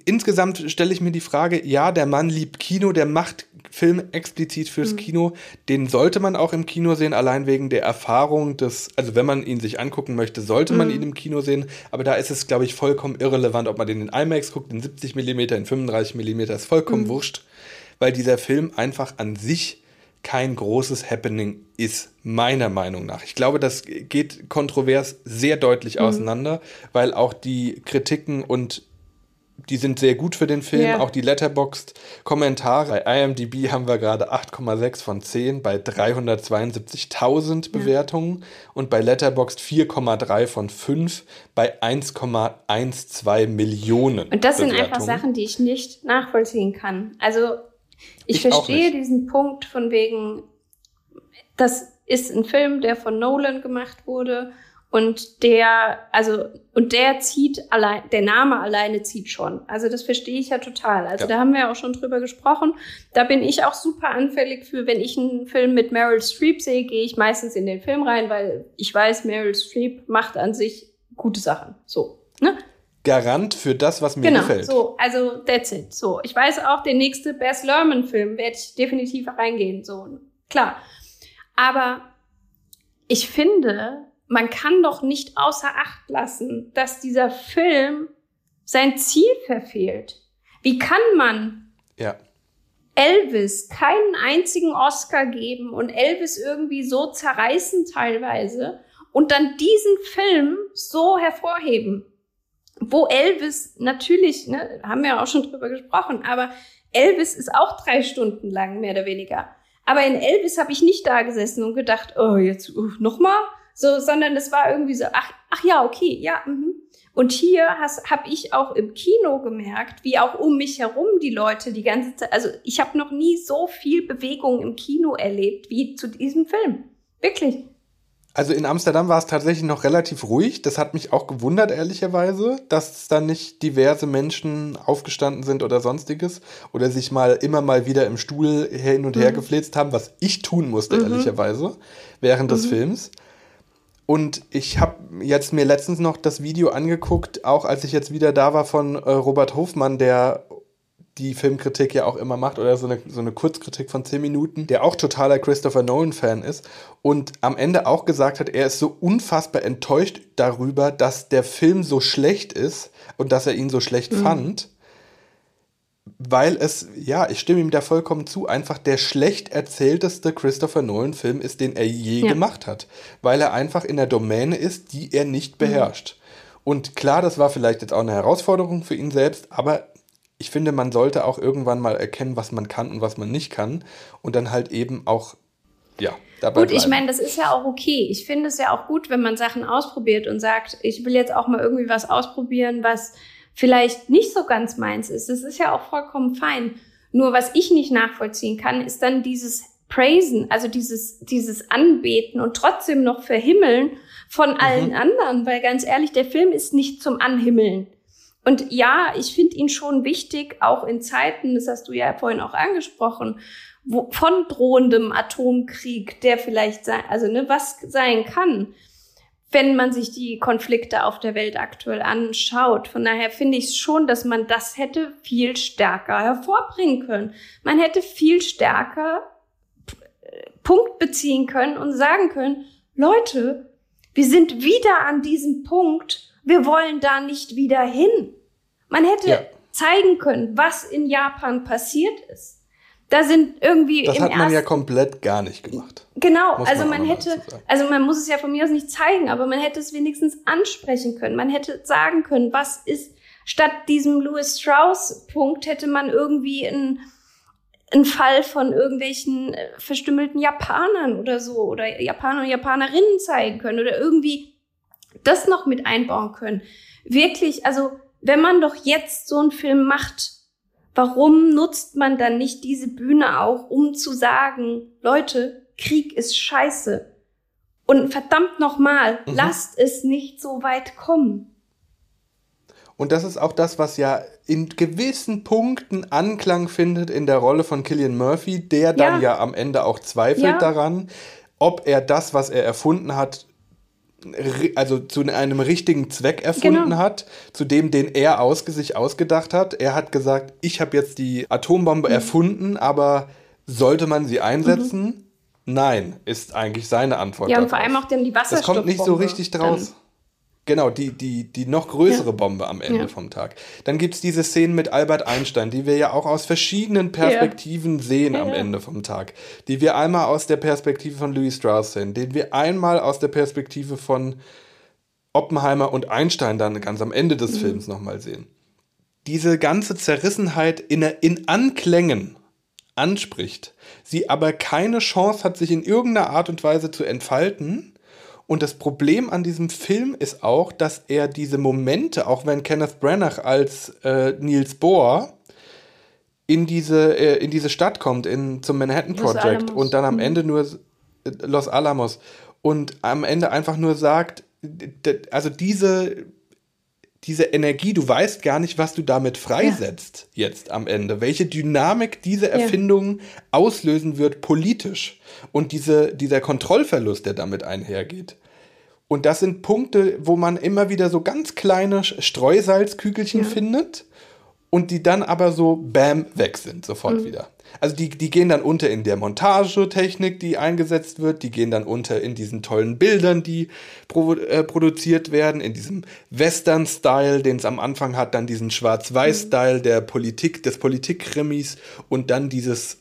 insgesamt stelle ich mir die Frage, ja, der Mann liebt Kino, der macht Film explizit fürs mhm. Kino. Den sollte man auch im Kino sehen, allein wegen der Erfahrung des, also wenn man ihn sich angucken möchte, sollte man mhm. ihn im Kino sehen. Aber da ist es, glaube ich, vollkommen irrelevant, ob man den in IMAX guckt, in 70 mm, in 35 mm, ist vollkommen mhm. wurscht, weil dieser Film einfach an sich kein großes Happening ist, meiner Meinung nach. Ich glaube, das geht kontrovers sehr deutlich mhm. auseinander, weil auch die Kritiken und die sind sehr gut für den Film. Yeah. Auch die Letterboxd-Kommentare. Bei IMDb haben wir gerade 8,6 von 10 bei 372.000 Bewertungen ja. und bei Letterboxd 4,3 von 5 bei 1,12 Millionen. Und das sind einfach Sachen, die ich nicht nachvollziehen kann. Also ich, ich verstehe diesen Punkt von wegen, das ist ein Film, der von Nolan gemacht wurde und der, also, und der zieht allein, der Name alleine zieht schon. Also das verstehe ich ja total. Also ja. da haben wir auch schon drüber gesprochen. Da bin ich auch super anfällig für, wenn ich einen Film mit Meryl Streep sehe, gehe ich meistens in den Film rein, weil ich weiß, Meryl Streep macht an sich gute Sachen. So, ne? Garant für das, was mir genau, gefällt. So, also that's it. So, ich weiß auch, der nächste Bess Lerman-Film werde ich definitiv reingehen. So, klar. Aber ich finde, man kann doch nicht außer Acht lassen, dass dieser Film sein Ziel verfehlt. Wie kann man ja. Elvis keinen einzigen Oscar geben und Elvis irgendwie so zerreißen teilweise und dann diesen Film so hervorheben? Wo Elvis natürlich, ne, haben wir ja auch schon drüber gesprochen, aber Elvis ist auch drei Stunden lang, mehr oder weniger. Aber in Elvis habe ich nicht da gesessen und gedacht, oh, jetzt uh, noch mal so, sondern es war irgendwie so, ach, ach ja, okay, ja, mhm. Und hier habe ich auch im Kino gemerkt, wie auch um mich herum die Leute die ganze Zeit, also ich habe noch nie so viel Bewegung im Kino erlebt wie zu diesem Film. Wirklich. Also in Amsterdam war es tatsächlich noch relativ ruhig. Das hat mich auch gewundert, ehrlicherweise, dass da nicht diverse Menschen aufgestanden sind oder sonstiges oder sich mal immer mal wieder im Stuhl hin und her mhm. gefläzt haben, was ich tun musste, mhm. ehrlicherweise, während mhm. des Films. Und ich habe jetzt mir letztens noch das Video angeguckt, auch als ich jetzt wieder da war von äh, Robert Hofmann, der die Filmkritik ja auch immer macht oder so eine, so eine Kurzkritik von 10 Minuten, der auch totaler Christopher Nolan-Fan ist und am Ende auch gesagt hat, er ist so unfassbar enttäuscht darüber, dass der Film so schlecht ist und dass er ihn so schlecht mhm. fand, weil es, ja, ich stimme ihm da vollkommen zu, einfach der schlecht erzählteste Christopher Nolan-Film ist, den er je ja. gemacht hat, weil er einfach in der Domäne ist, die er nicht beherrscht. Mhm. Und klar, das war vielleicht jetzt auch eine Herausforderung für ihn selbst, aber ich finde, man sollte auch irgendwann mal erkennen, was man kann und was man nicht kann und dann halt eben auch, ja, dabei Gut, bleiben. ich meine, das ist ja auch okay. Ich finde es ja auch gut, wenn man Sachen ausprobiert und sagt, ich will jetzt auch mal irgendwie was ausprobieren, was vielleicht nicht so ganz meins ist. Das ist ja auch vollkommen fein. Nur was ich nicht nachvollziehen kann, ist dann dieses Praisen, also dieses, dieses Anbeten und trotzdem noch verhimmeln von allen mhm. anderen, weil ganz ehrlich, der Film ist nicht zum Anhimmeln. Und ja, ich finde ihn schon wichtig, auch in Zeiten, das hast du ja vorhin auch angesprochen, wo, von drohendem Atomkrieg, der vielleicht sein, also ne, was sein kann, wenn man sich die Konflikte auf der Welt aktuell anschaut. Von daher finde ich schon, dass man das hätte viel stärker hervorbringen können. Man hätte viel stärker Punkt beziehen können und sagen können, Leute, wir sind wieder an diesem Punkt, wir wollen da nicht wieder hin. Man hätte ja. zeigen können, was in Japan passiert ist. Da sind irgendwie. Das hat man ja komplett gar nicht gemacht. Genau, muss also man, man hätte, also man muss es ja von mir aus nicht zeigen, aber man hätte es wenigstens ansprechen können. Man hätte sagen können, was ist, statt diesem Louis Strauss-Punkt hätte man irgendwie ein einen Fall von irgendwelchen äh, verstümmelten Japanern oder so oder Japaner und Japanerinnen zeigen können oder irgendwie das noch mit einbauen können. Wirklich, also wenn man doch jetzt so einen Film macht, warum nutzt man dann nicht diese Bühne auch, um zu sagen, Leute, Krieg ist scheiße. Und verdammt nochmal, mhm. lasst es nicht so weit kommen. Und das ist auch das, was ja in gewissen Punkten Anklang findet in der Rolle von Killian Murphy, der dann ja, ja am Ende auch zweifelt ja. daran, ob er das, was er erfunden hat, also zu einem richtigen Zweck erfunden genau. hat, zu dem, den er ausge sich ausgedacht hat. Er hat gesagt, ich habe jetzt die Atombombe mhm. erfunden, aber sollte man sie einsetzen? Mhm. Nein, ist eigentlich seine Antwort. Ja, und vor allem auch dann die Wasserstoffbombe. Das kommt nicht so richtig draus. Genau, die, die, die noch größere ja. Bombe am Ende ja. vom Tag. Dann gibt es diese Szenen mit Albert Einstein, die wir ja auch aus verschiedenen Perspektiven ja. sehen am Ende vom Tag. Die wir einmal aus der Perspektive von Louis Strauss sehen, den wir einmal aus der Perspektive von Oppenheimer und Einstein dann ganz am Ende des mhm. Films nochmal sehen. Diese ganze Zerrissenheit in, in Anklängen anspricht, sie aber keine Chance hat, sich in irgendeiner Art und Weise zu entfalten und das Problem an diesem Film ist auch, dass er diese Momente, auch wenn Kenneth Branagh als äh, Niels Bohr in diese, äh, in diese Stadt kommt, in, zum Manhattan Project und dann am mhm. Ende nur äh, Los Alamos und am Ende einfach nur sagt, also diese, diese Energie, du weißt gar nicht, was du damit freisetzt ja. jetzt am Ende, welche Dynamik diese Erfindung ja. auslösen wird politisch und diese, dieser Kontrollverlust, der damit einhergeht. Und das sind Punkte, wo man immer wieder so ganz kleine Streusalzkügelchen ja. findet und die dann aber so bam weg sind, sofort mhm. wieder. Also die, die gehen dann unter in der Montagetechnik, die eingesetzt wird, die gehen dann unter in diesen tollen Bildern, die pro, äh, produziert werden, in diesem Western-Style, den es am Anfang hat, dann diesen Schwarz-Weiß-Style der Politik, des Politikkrimis und dann dieses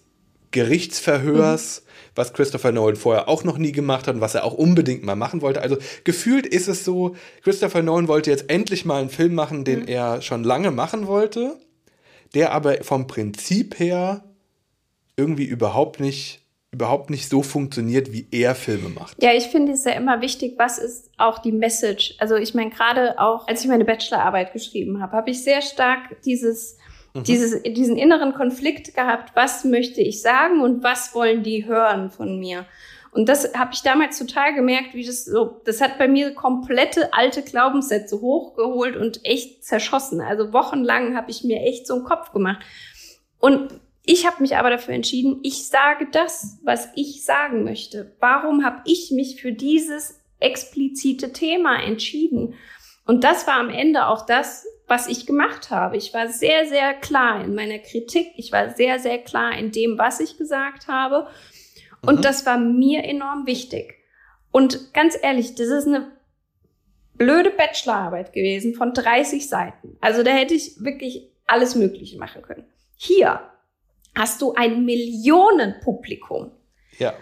Gerichtsverhörs, mhm. was Christopher Nolan vorher auch noch nie gemacht hat und was er auch unbedingt mal machen wollte. Also gefühlt ist es so, Christopher Nolan wollte jetzt endlich mal einen Film machen, den mhm. er schon lange machen wollte, der aber vom Prinzip her irgendwie überhaupt nicht überhaupt nicht so funktioniert, wie er Filme macht. Ja, ich finde es ja immer wichtig, was ist auch die Message. Also ich meine, gerade auch, als ich meine Bachelorarbeit geschrieben habe, habe ich sehr stark dieses, mhm. dieses, diesen inneren Konflikt gehabt, was möchte ich sagen und was wollen die hören von mir. Und das habe ich damals total gemerkt, wie das so, das hat bei mir komplette alte Glaubenssätze hochgeholt und echt zerschossen. Also wochenlang habe ich mir echt so einen Kopf gemacht. Und ich habe mich aber dafür entschieden, ich sage das, was ich sagen möchte. Warum habe ich mich für dieses explizite Thema entschieden. Und das war am Ende auch das, was ich gemacht habe. Ich war sehr, sehr klar in meiner Kritik. Ich war sehr, sehr klar in dem, was ich gesagt habe. Und mhm. das war mir enorm wichtig. Und ganz ehrlich, das ist eine blöde Bachelorarbeit gewesen von 30 Seiten. Also da hätte ich wirklich alles Mögliche machen können. Hier hast du ein Millionenpublikum, ja.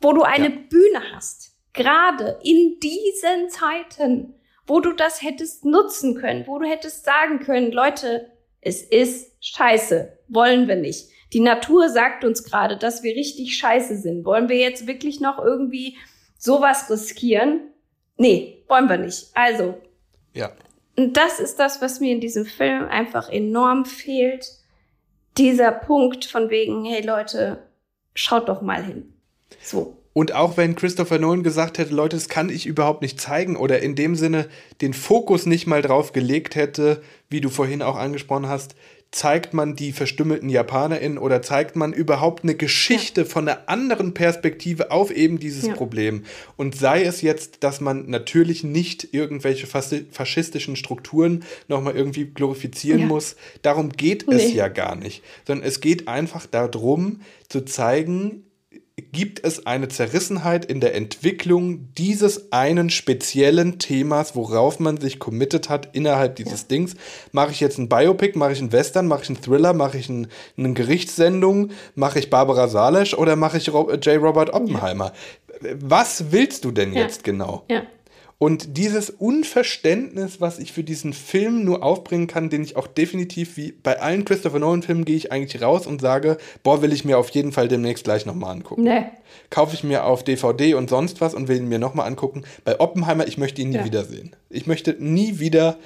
wo du eine ja. Bühne hast. Gerade in diesen Zeiten, wo du das hättest nutzen können, wo du hättest sagen können, Leute, es ist scheiße, wollen wir nicht. Die Natur sagt uns gerade, dass wir richtig scheiße sind. Wollen wir jetzt wirklich noch irgendwie sowas riskieren? Nee, wollen wir nicht. Also. Ja. Und das ist das, was mir in diesem Film einfach enorm fehlt. Dieser Punkt von wegen, hey Leute, schaut doch mal hin. So. Und auch wenn Christopher Nolan gesagt hätte, Leute, das kann ich überhaupt nicht zeigen oder in dem Sinne den Fokus nicht mal drauf gelegt hätte, wie du vorhin auch angesprochen hast, zeigt man die verstümmelten JapanerInnen oder zeigt man überhaupt eine Geschichte ja. von einer anderen Perspektive auf eben dieses ja. Problem? Und sei es jetzt, dass man natürlich nicht irgendwelche faschistischen Strukturen nochmal irgendwie glorifizieren ja. muss, darum geht nee. es ja gar nicht, sondern es geht einfach darum zu zeigen, gibt es eine Zerrissenheit in der Entwicklung dieses einen speziellen Themas, worauf man sich committed hat innerhalb dieses ja. Dings. Mache ich jetzt ein Biopic, mache ich einen Western, mache ich einen Thriller, mache ich ein, eine Gerichtssendung, mache ich Barbara Salesch oder mache ich J. Robert Oppenheimer? Ja. Was willst du denn ja. jetzt genau? Ja. Und dieses Unverständnis, was ich für diesen Film nur aufbringen kann, den ich auch definitiv, wie bei allen Christopher Nolan-Filmen, gehe ich eigentlich raus und sage, boah, will ich mir auf jeden Fall demnächst gleich nochmal angucken. Nee. Kaufe ich mir auf DVD und sonst was und will ihn mir nochmal angucken. Bei Oppenheimer, ich möchte ihn nie ja. wiedersehen. Ich möchte nie wieder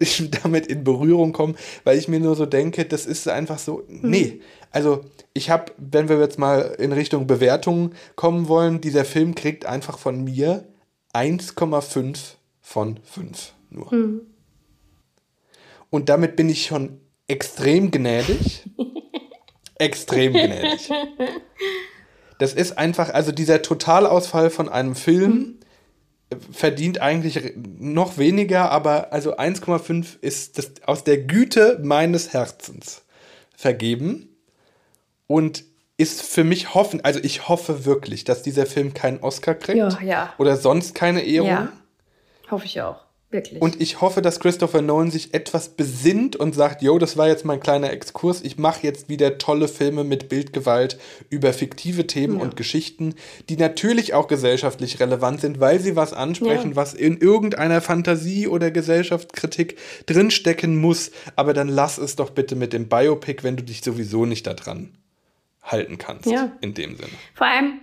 *laughs* damit in Berührung kommen, weil ich mir nur so denke, das ist einfach so, mhm. nee. Also ich habe, wenn wir jetzt mal in Richtung Bewertungen kommen wollen, dieser Film kriegt einfach von mir 1,5 von 5 nur. Mhm. Und damit bin ich schon extrem gnädig. *laughs* extrem gnädig. Das ist einfach, also dieser Totalausfall von einem Film mhm. verdient eigentlich noch weniger, aber also 1,5 ist das aus der Güte meines Herzens vergeben. Und ist für mich hoffen, also ich hoffe wirklich, dass dieser Film keinen Oscar kriegt. Ja, ja. Oder sonst keine Ehrung. Ja, hoffe ich auch. Wirklich. Und ich hoffe, dass Christopher Nolan sich etwas besinnt und sagt, yo, das war jetzt mein kleiner Exkurs, ich mache jetzt wieder tolle Filme mit Bildgewalt über fiktive Themen ja. und Geschichten, die natürlich auch gesellschaftlich relevant sind, weil sie was ansprechen, ja. was in irgendeiner Fantasie oder Gesellschaftskritik drinstecken muss. Aber dann lass es doch bitte mit dem Biopic, wenn du dich sowieso nicht daran halten kannst. Ja. In dem Sinne. Vor allem,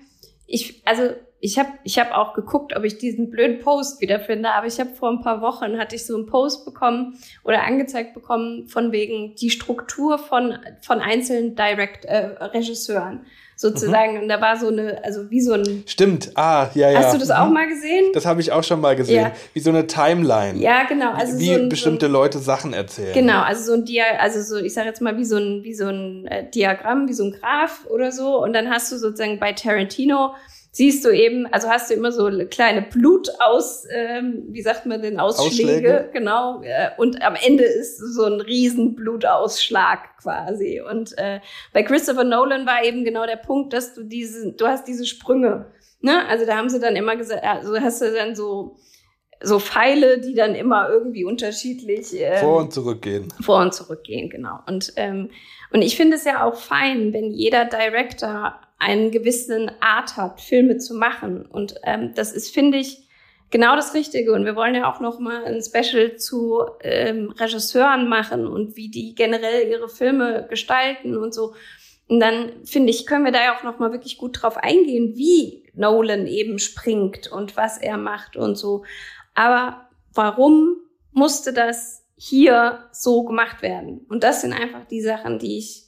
ich, also ich habe ich hab auch geguckt, ob ich diesen blöden Post wiederfinde, aber ich habe vor ein paar Wochen hatte ich so einen Post bekommen oder angezeigt bekommen von wegen die Struktur von, von einzelnen Direct-Regisseuren. Äh, sozusagen. Mhm. Und da war so eine, also wie so ein. Stimmt, ah, ja, ja. Hast du das auch mhm. mal gesehen? Das habe ich auch schon mal gesehen. Ja. Wie so eine Timeline. Ja, genau. Also wie so ein, bestimmte so ein, Leute Sachen erzählen. Genau, also so ein Dia, also so, ich sage jetzt mal wie so ein, wie so ein äh, Diagramm, wie so ein Graph oder so. Und dann hast du sozusagen bei Tarantino siehst du eben, also hast du immer so kleine Blutaus, ähm, wie sagt man denn, Ausschläge, Ausschläge. genau. Äh, und am Ende ist so ein riesen Blutausschlag quasi. Und äh, bei Christopher Nolan war eben genau der Punkt, dass du diese, du hast diese Sprünge. Ne? Also da haben sie dann immer gesagt, also hast du dann so so Pfeile, die dann immer irgendwie unterschiedlich ähm, vor und zurückgehen. Vor und zurückgehen, genau. Und ähm, und ich finde es ja auch fein, wenn jeder Director einen gewissen Art hat, Filme zu machen. Und ähm, das ist, finde ich, genau das Richtige. Und wir wollen ja auch noch mal ein Special zu ähm, Regisseuren machen und wie die generell ihre Filme gestalten und so. Und dann finde ich, können wir da ja auch noch mal wirklich gut drauf eingehen, wie Nolan eben springt und was er macht und so. Aber warum musste das hier so gemacht werden? Und das sind einfach die Sachen, die ich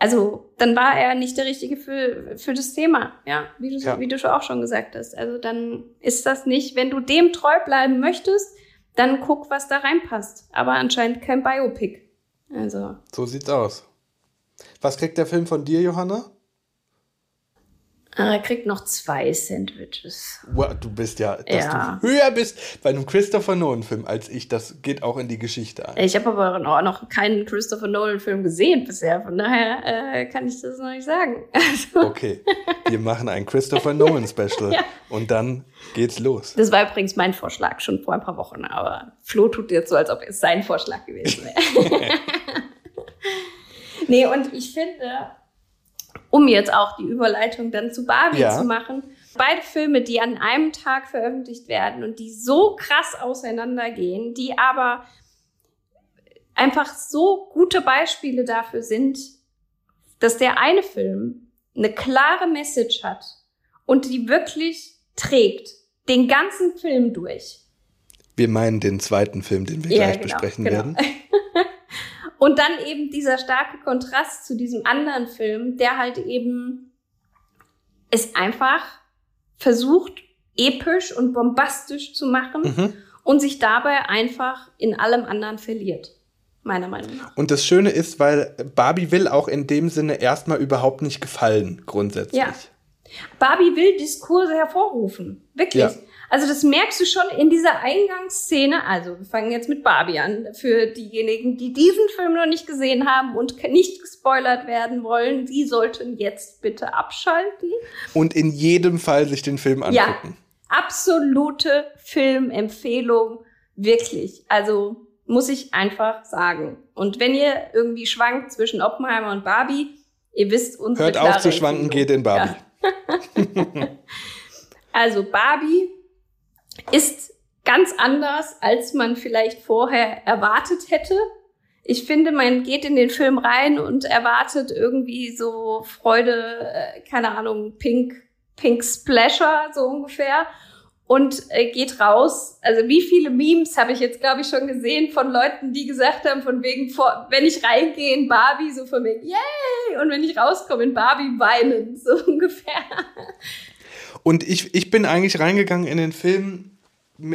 also dann war er nicht der Richtige für, für das Thema, ja wie, du, ja. wie du schon auch schon gesagt hast. Also dann ist das nicht, wenn du dem treu bleiben möchtest, dann guck, was da reinpasst. Aber anscheinend kein Biopic. Also. So sieht's aus. Was kriegt der Film von dir, Johanna? Ah, er kriegt noch zwei Sandwiches. Wow, du bist ja, dass Ja. du höher bist bei einem Christopher Nolan-Film als ich. Das geht auch in die Geschichte ein. Ich habe aber noch, noch keinen Christopher Nolan-Film gesehen bisher, von daher äh, kann ich das noch nicht sagen. *laughs* Also, Okay, wir machen ein Christopher Nolan-Special *laughs* Ja. und dann geht's los. Das war übrigens mein Vorschlag schon vor ein paar Wochen, aber Flo tut jetzt so, als ob es sein Vorschlag gewesen wäre. *laughs* nee, und ich finde, um jetzt auch die Überleitung dann zu Barbie Ja. zu machen, beide Filme, die an einem Tag veröffentlicht werden und die so krass auseinandergehen, die aber einfach so gute Beispiele dafür sind, dass der eine Film eine klare Message hat und die wirklich trägt, den ganzen Film durch. Wir meinen den zweiten Film, den wir Ja, gleich genau, besprechen genau. werden. *laughs* Und dann eben dieser starke Kontrast zu diesem anderen Film, der halt eben es einfach versucht, episch und bombastisch zu machen Mhm. und sich dabei einfach in allem anderen verliert. Meiner Meinung nach. Und das Schöne ist, weil Barbie will auch in dem Sinne erstmal überhaupt nicht gefallen, grundsätzlich. Ja. Barbie will Diskurse hervorrufen. Wirklich. Ja. Also das merkst du schon in dieser Eingangsszene. Also wir fangen jetzt mit Barbie an. Für diejenigen, die diesen Film noch nicht gesehen haben und nicht gespoilert werden wollen, die sollten jetzt bitte abschalten. Und in jedem Fall sich den Film Ja, angucken. absolute Filmempfehlung. Wirklich. Also muss ich einfach sagen. Und wenn ihr irgendwie schwankt zwischen Oppenheimer und Barbie, ihr wisst unsere Hört auf zu schwanken, Empfehlung. geht in Barbie. *laughs* Also Barbie ist ganz anders, als man vielleicht vorher erwartet hätte. Ich finde, man geht in den Film rein und erwartet irgendwie so Freude, äh, keine Ahnung, Pink, Pink Splasher, so ungefähr. Und äh, geht raus. Also wie viele Memes habe ich jetzt, glaube ich, schon gesehen von Leuten, die gesagt haben, von wegen, vor, wenn ich reingehe in Barbie, so von wegen, yay! Und wenn ich rauskomme in Barbie, weinen, *laughs* so ungefähr. Und ich, ich bin eigentlich reingegangen in den Film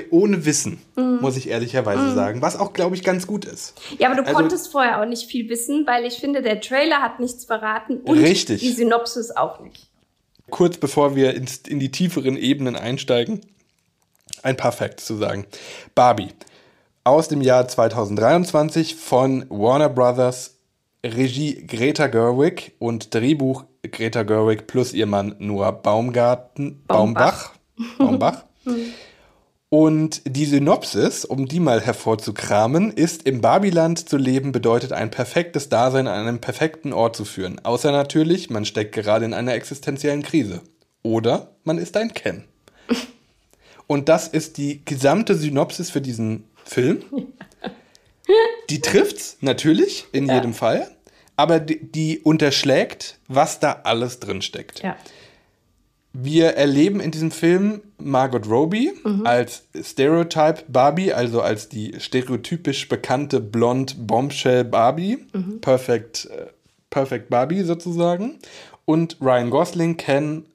ohne Wissen, Mhm. muss ich ehrlicherweise Mhm. sagen. Was auch, glaube ich, ganz gut ist. Ja, aber du Also- konntest vorher auch nicht viel wissen, weil ich finde, der Trailer hat nichts verraten und Richtig. die Synopsis auch nicht. Kurz bevor wir ins, in die tieferen Ebenen einsteigen, ein paar Facts zu sagen. Barbie aus dem Jahr 2023 von Warner Brothers, Regie Greta Gerwig und Drehbuch Greta Gerwig plus ihr Mann Noah Baumgarten, Baumbach. Baumbach. *laughs* Und die Synopsis, um die mal hervorzukramen, ist, im Barbiland zu leben bedeutet ein perfektes Dasein an einem perfekten Ort zu führen. Außer natürlich, man steckt gerade in einer existenziellen Krise. Oder man ist ein Ken. *laughs* Und das ist die gesamte Synopsis für diesen Film. *laughs* Die trifft's natürlich in Ja. jedem Fall, aber die, die unterschlägt, was da alles drin steckt. Ja. Wir erleben in diesem Film Margot Robbie Mhm. als Stereotype Barbie, also als die stereotypisch bekannte blond Bombshell Barbie, Mhm. Perfect, äh, Perfect Barbie sozusagen. Und Ryan Gosling, Ken,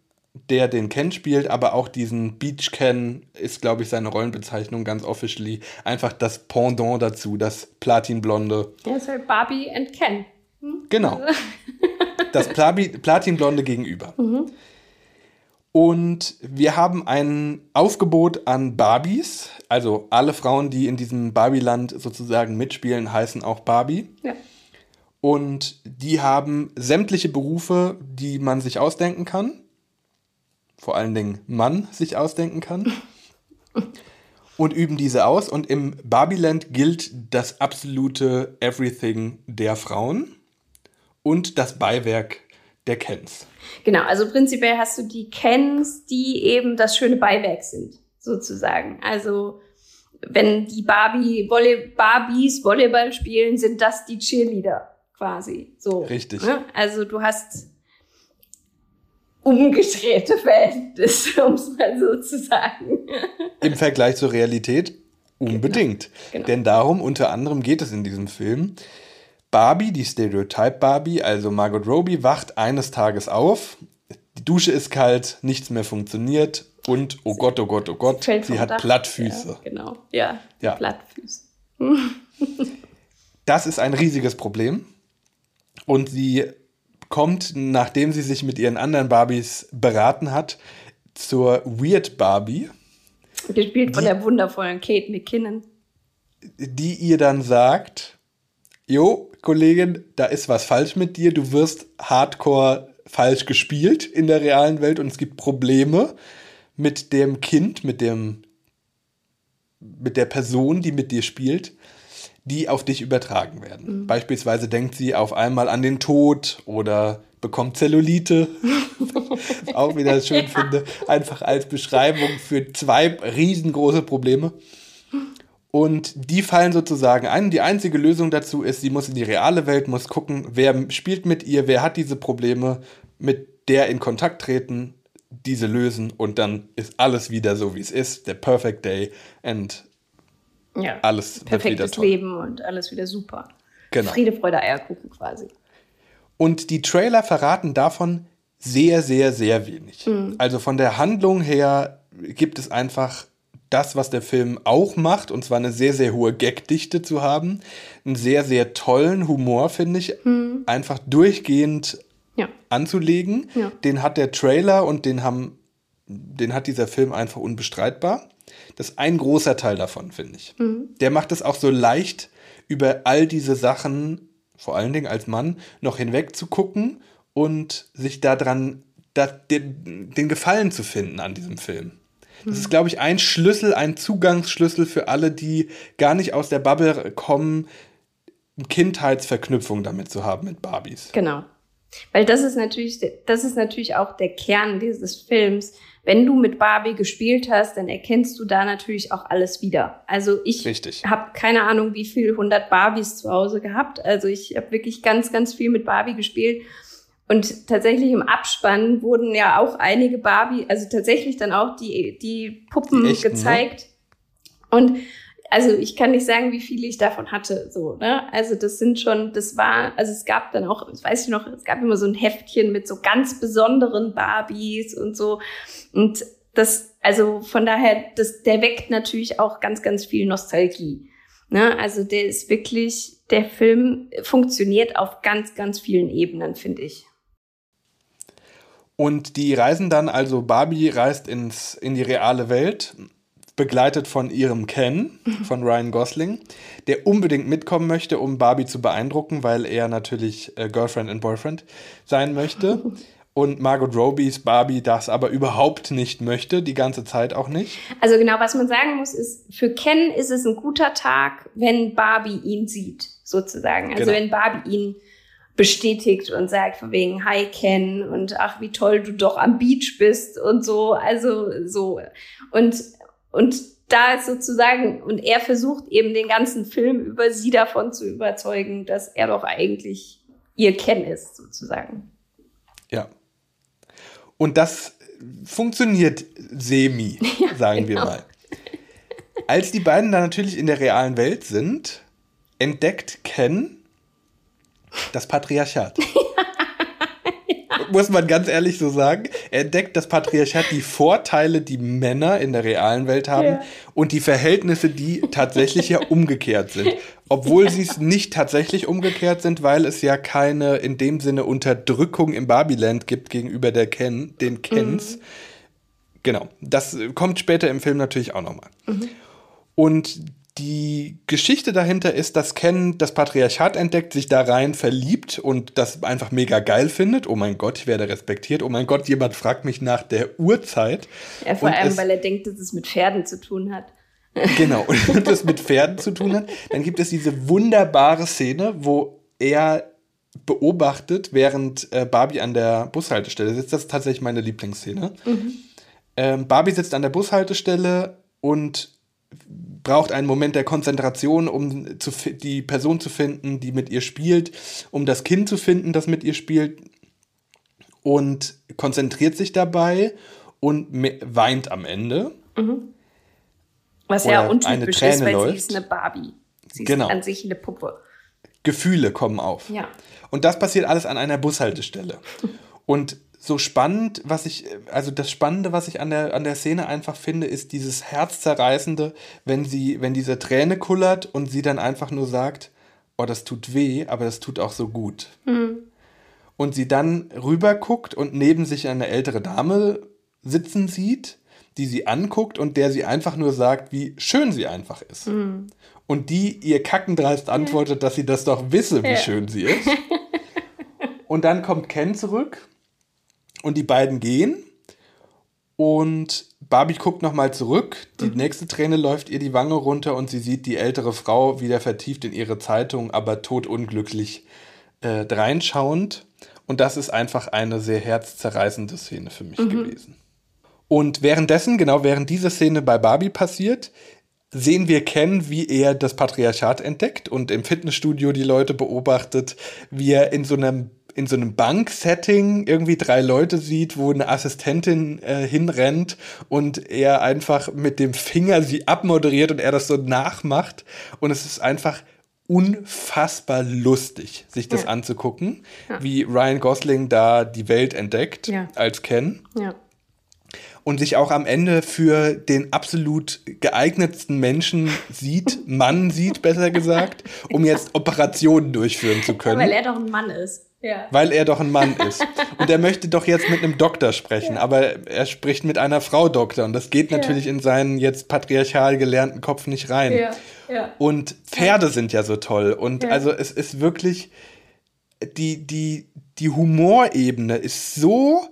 der den Ken spielt, aber auch diesen Beach Ken ist, glaube ich, seine Rollenbezeichnung ganz officially. Einfach das Pendant dazu, das Platinblonde. Der ist halt Barbie and Ken. Hm? Genau. *laughs* Das Platinblonde gegenüber. Mhm. Und wir haben ein Aufgebot an Barbies. Also alle Frauen, die in diesem Barbieland sozusagen mitspielen, heißen auch Barbie. Ja. Und die haben sämtliche Berufe, die man sich ausdenken kann. Vor allen Dingen Mann sich ausdenken kann. *laughs* und üben diese aus. Und im Barbieland gilt das absolute Everything der Frauen und das Beiwerk der Kens. Genau, also prinzipiell hast du die Kens, die eben das schöne Beiwerk sind, sozusagen. Also wenn die Barbie, Volley Barbies Volleyball spielen, sind das die Cheerleader quasi. So. Richtig. Ne? Also du hast umgedrehte Verhältnisse, *laughs* um es mal so zu sagen. Im Vergleich zur Realität unbedingt. Genau. Denn darum unter anderem geht es in diesem Film. Barbie, die Stereotype Barbie, also Margot Robbie, wacht eines Tages auf. Die Dusche ist kalt, nichts mehr funktioniert und oh Gott, oh Gott, oh Gott, sie vom hat Dach. Plattfüße. Ja, genau, ja, Ja. Plattfüße. Das ist ein riesiges Problem. Und sie kommt, nachdem sie sich mit ihren anderen Barbies beraten hat, zur Weird Barbie. Gespielt von der wundervollen Kate McKinnon. Die ihr dann sagt, Jo, Kollegin, da ist was falsch mit dir. Du wirst hardcore falsch gespielt in der realen Welt und es gibt Probleme mit dem Kind, mit dem mit der Person, die mit dir spielt, die auf dich übertragen werden. Mhm. Beispielsweise denkt sie auf einmal an den Tod oder bekommt Zellulite. Was *laughs* auch wieder schön ja. finde. Einfach als Beschreibung für zwei riesengroße Probleme. Und die fallen sozusagen ein. Die einzige Lösung dazu ist, sie muss in die reale Welt, muss gucken, wer spielt mit ihr, wer hat diese Probleme, mit der in Kontakt treten, diese lösen und dann ist alles wieder so, wie es ist. Der Perfect Day and ja, alles toll. Leben und alles wieder super. Genau. Friede, Freude, Eierkuchen quasi. Und die Trailer verraten davon sehr, sehr, sehr wenig. Mhm. Also von der Handlung her gibt es einfach das, was der Film auch macht, und zwar eine sehr, sehr hohe Gagdichte zu haben. Einen sehr, sehr tollen Humor, finde ich. Mhm. Einfach durchgehend ja. anzulegen. Ja. Den hat der Trailer und den haben, den hat dieser Film einfach unbestreitbar. Das ist ein großer Teil davon, finde ich. Mhm. Der macht es auch so leicht, über all diese Sachen, vor allen Dingen als Mann, noch hinweg zu gucken und sich daran da, den, den Gefallen zu finden an diesem Film. Das ist, glaube ich, ein Schlüssel, ein Zugangsschlüssel für alle, die gar nicht aus der Bubble kommen, Kindheitsverknüpfung damit zu haben mit Barbies. Genau. Weil das ist natürlich, das ist natürlich auch der Kern dieses Films. Wenn du mit Barbie gespielt hast, dann erkennst du da natürlich auch alles wieder. Also ich habe keine Ahnung, wie viel 100 Barbies zu Hause gehabt. Also ich habe wirklich ganz, ganz viel mit Barbie gespielt. Und tatsächlich im Abspann wurden ja auch einige Barbie, also tatsächlich dann auch die, die Puppen die echten, ne? gezeigt. Ne? Und also ich kann nicht sagen, wie viele ich davon hatte, so, ne? Also das sind schon, das war, also es gab dann auch, das weiß ich noch, es gab immer so ein Heftchen mit so ganz besonderen Barbies und so. Und das, also von daher, das, der weckt natürlich auch ganz, ganz viel Nostalgie. Ne? Also der ist wirklich, der Film funktioniert auf ganz, ganz vielen Ebenen, finde ich. Und die reisen dann, also Barbie reist ins, in die reale Welt, begleitet von ihrem Ken, von Ryan Gosling, der unbedingt mitkommen möchte, um Barbie zu beeindrucken, weil er natürlich äh, Girlfriend and Boyfriend sein möchte. *laughs* Und Margot Robbys Barbie das aber überhaupt nicht möchte, die ganze Zeit auch nicht. Also genau, was man sagen muss, ist, für Ken ist es ein guter Tag, wenn Barbie ihn sieht, sozusagen. Also genau. wenn Barbie ihn bestätigt und sagt von wegen Hi Ken und ach wie toll du doch am Beach bist und so also so und und da ist sozusagen und er versucht eben den ganzen Film über sie davon zu überzeugen, dass er doch eigentlich ihr Ken ist sozusagen. Ja. Und das funktioniert semi, *laughs* ja, sagen genau. wir mal. Als die beiden dann natürlich in der realen Welt sind, entdeckt Ken das Patriarchat. Muss man ganz ehrlich so sagen. Er entdeckt das Patriarchat die Vorteile, die Männer in der realen Welt haben ja. und die Verhältnisse, die tatsächlich ja umgekehrt sind. Obwohl ja. sie es nicht tatsächlich umgekehrt sind, weil es ja keine in dem Sinne Unterdrückung im Barbieland gibt gegenüber der Ken, den Kens. Mhm. Genau. Das kommt später im Film natürlich auch nochmal. Mhm. Und die Geschichte dahinter ist, dass Ken das Patriarchat entdeckt, sich da rein verliebt und das einfach mega geil findet. Oh mein Gott, ich werde respektiert. Oh mein Gott, jemand fragt mich nach der Uhrzeit. Ja, vor und allem, weil er denkt, dass es mit Pferden zu tun hat. *laughs* Genau, und *laughs* das mit Pferden zu tun hat. Dann gibt es diese wunderbare Szene, wo er beobachtet, während äh, Barbie an der Bushaltestelle sitzt. Das ist tatsächlich meine Lieblingsszene. Mhm. Ähm, Barbie sitzt an der Bushaltestelle und braucht einen Moment der Konzentration, um zu, die Person zu finden, die mit ihr spielt, um das Kind zu finden, das mit ihr spielt und konzentriert sich dabei und weint am Ende. Mhm. Was ja untypisch ist, weil läuft. sie ist eine Barbie. Sie genau. ist an sich eine Puppe. Gefühle kommen auf. Ja. Und das passiert alles an einer Bushaltestelle. *laughs* Und so spannend, was ich, also das Spannende, was ich an der, an der Szene einfach finde, ist dieses Herzzerreißende, wenn sie, wenn diese Träne kullert und sie dann einfach nur sagt, oh, das tut weh, aber das tut auch so gut. Mhm. und sie dann rüber guckt und neben sich eine ältere Dame sitzen sieht, die sie anguckt und der sie einfach nur sagt, wie schön sie einfach ist. Mhm. Und die ihr kackendreist antwortet, dass sie das doch wisse, wie ja. schön sie ist. *laughs* und dann kommt Ken zurück und die beiden gehen und Barbie guckt nochmal zurück. Die mhm. nächste Träne läuft ihr die Wange runter und sie sieht die ältere Frau wieder vertieft in ihre Zeitung, aber totunglücklich äh, reinschauend. Und das ist einfach eine sehr herzzerreißende Szene für mich mhm. gewesen. Und währenddessen, genau während diese Szene bei Barbie passiert, sehen wir Ken, wie er das Patriarchat entdeckt und im Fitnessstudio die Leute beobachtet, wie er in so einem in so einem Banksetting irgendwie drei Leute sieht, wo eine Assistentin äh, hinrennt und er einfach mit dem Finger sie abmoderiert und er das so nachmacht und es ist einfach unfassbar lustig, sich das ja. anzugucken, ja. wie Ryan Gosling da die Welt entdeckt ja. als Ken. Und sich auch am Ende für den absolut geeignetsten Menschen sieht, *laughs* Mann sieht, besser gesagt, um jetzt Operationen durchführen zu können. weil er doch ein Mann ist. Ja. Weil er doch ein Mann ist. Und er möchte doch jetzt mit einem Doktor sprechen, ja. aber er spricht mit einer Frau Doktor. Und das geht natürlich ja. in seinen jetzt patriarchal gelernten Kopf nicht rein. Und Pferde sind ja so toll. Und also es ist wirklich, die, die, die Humorebene ist so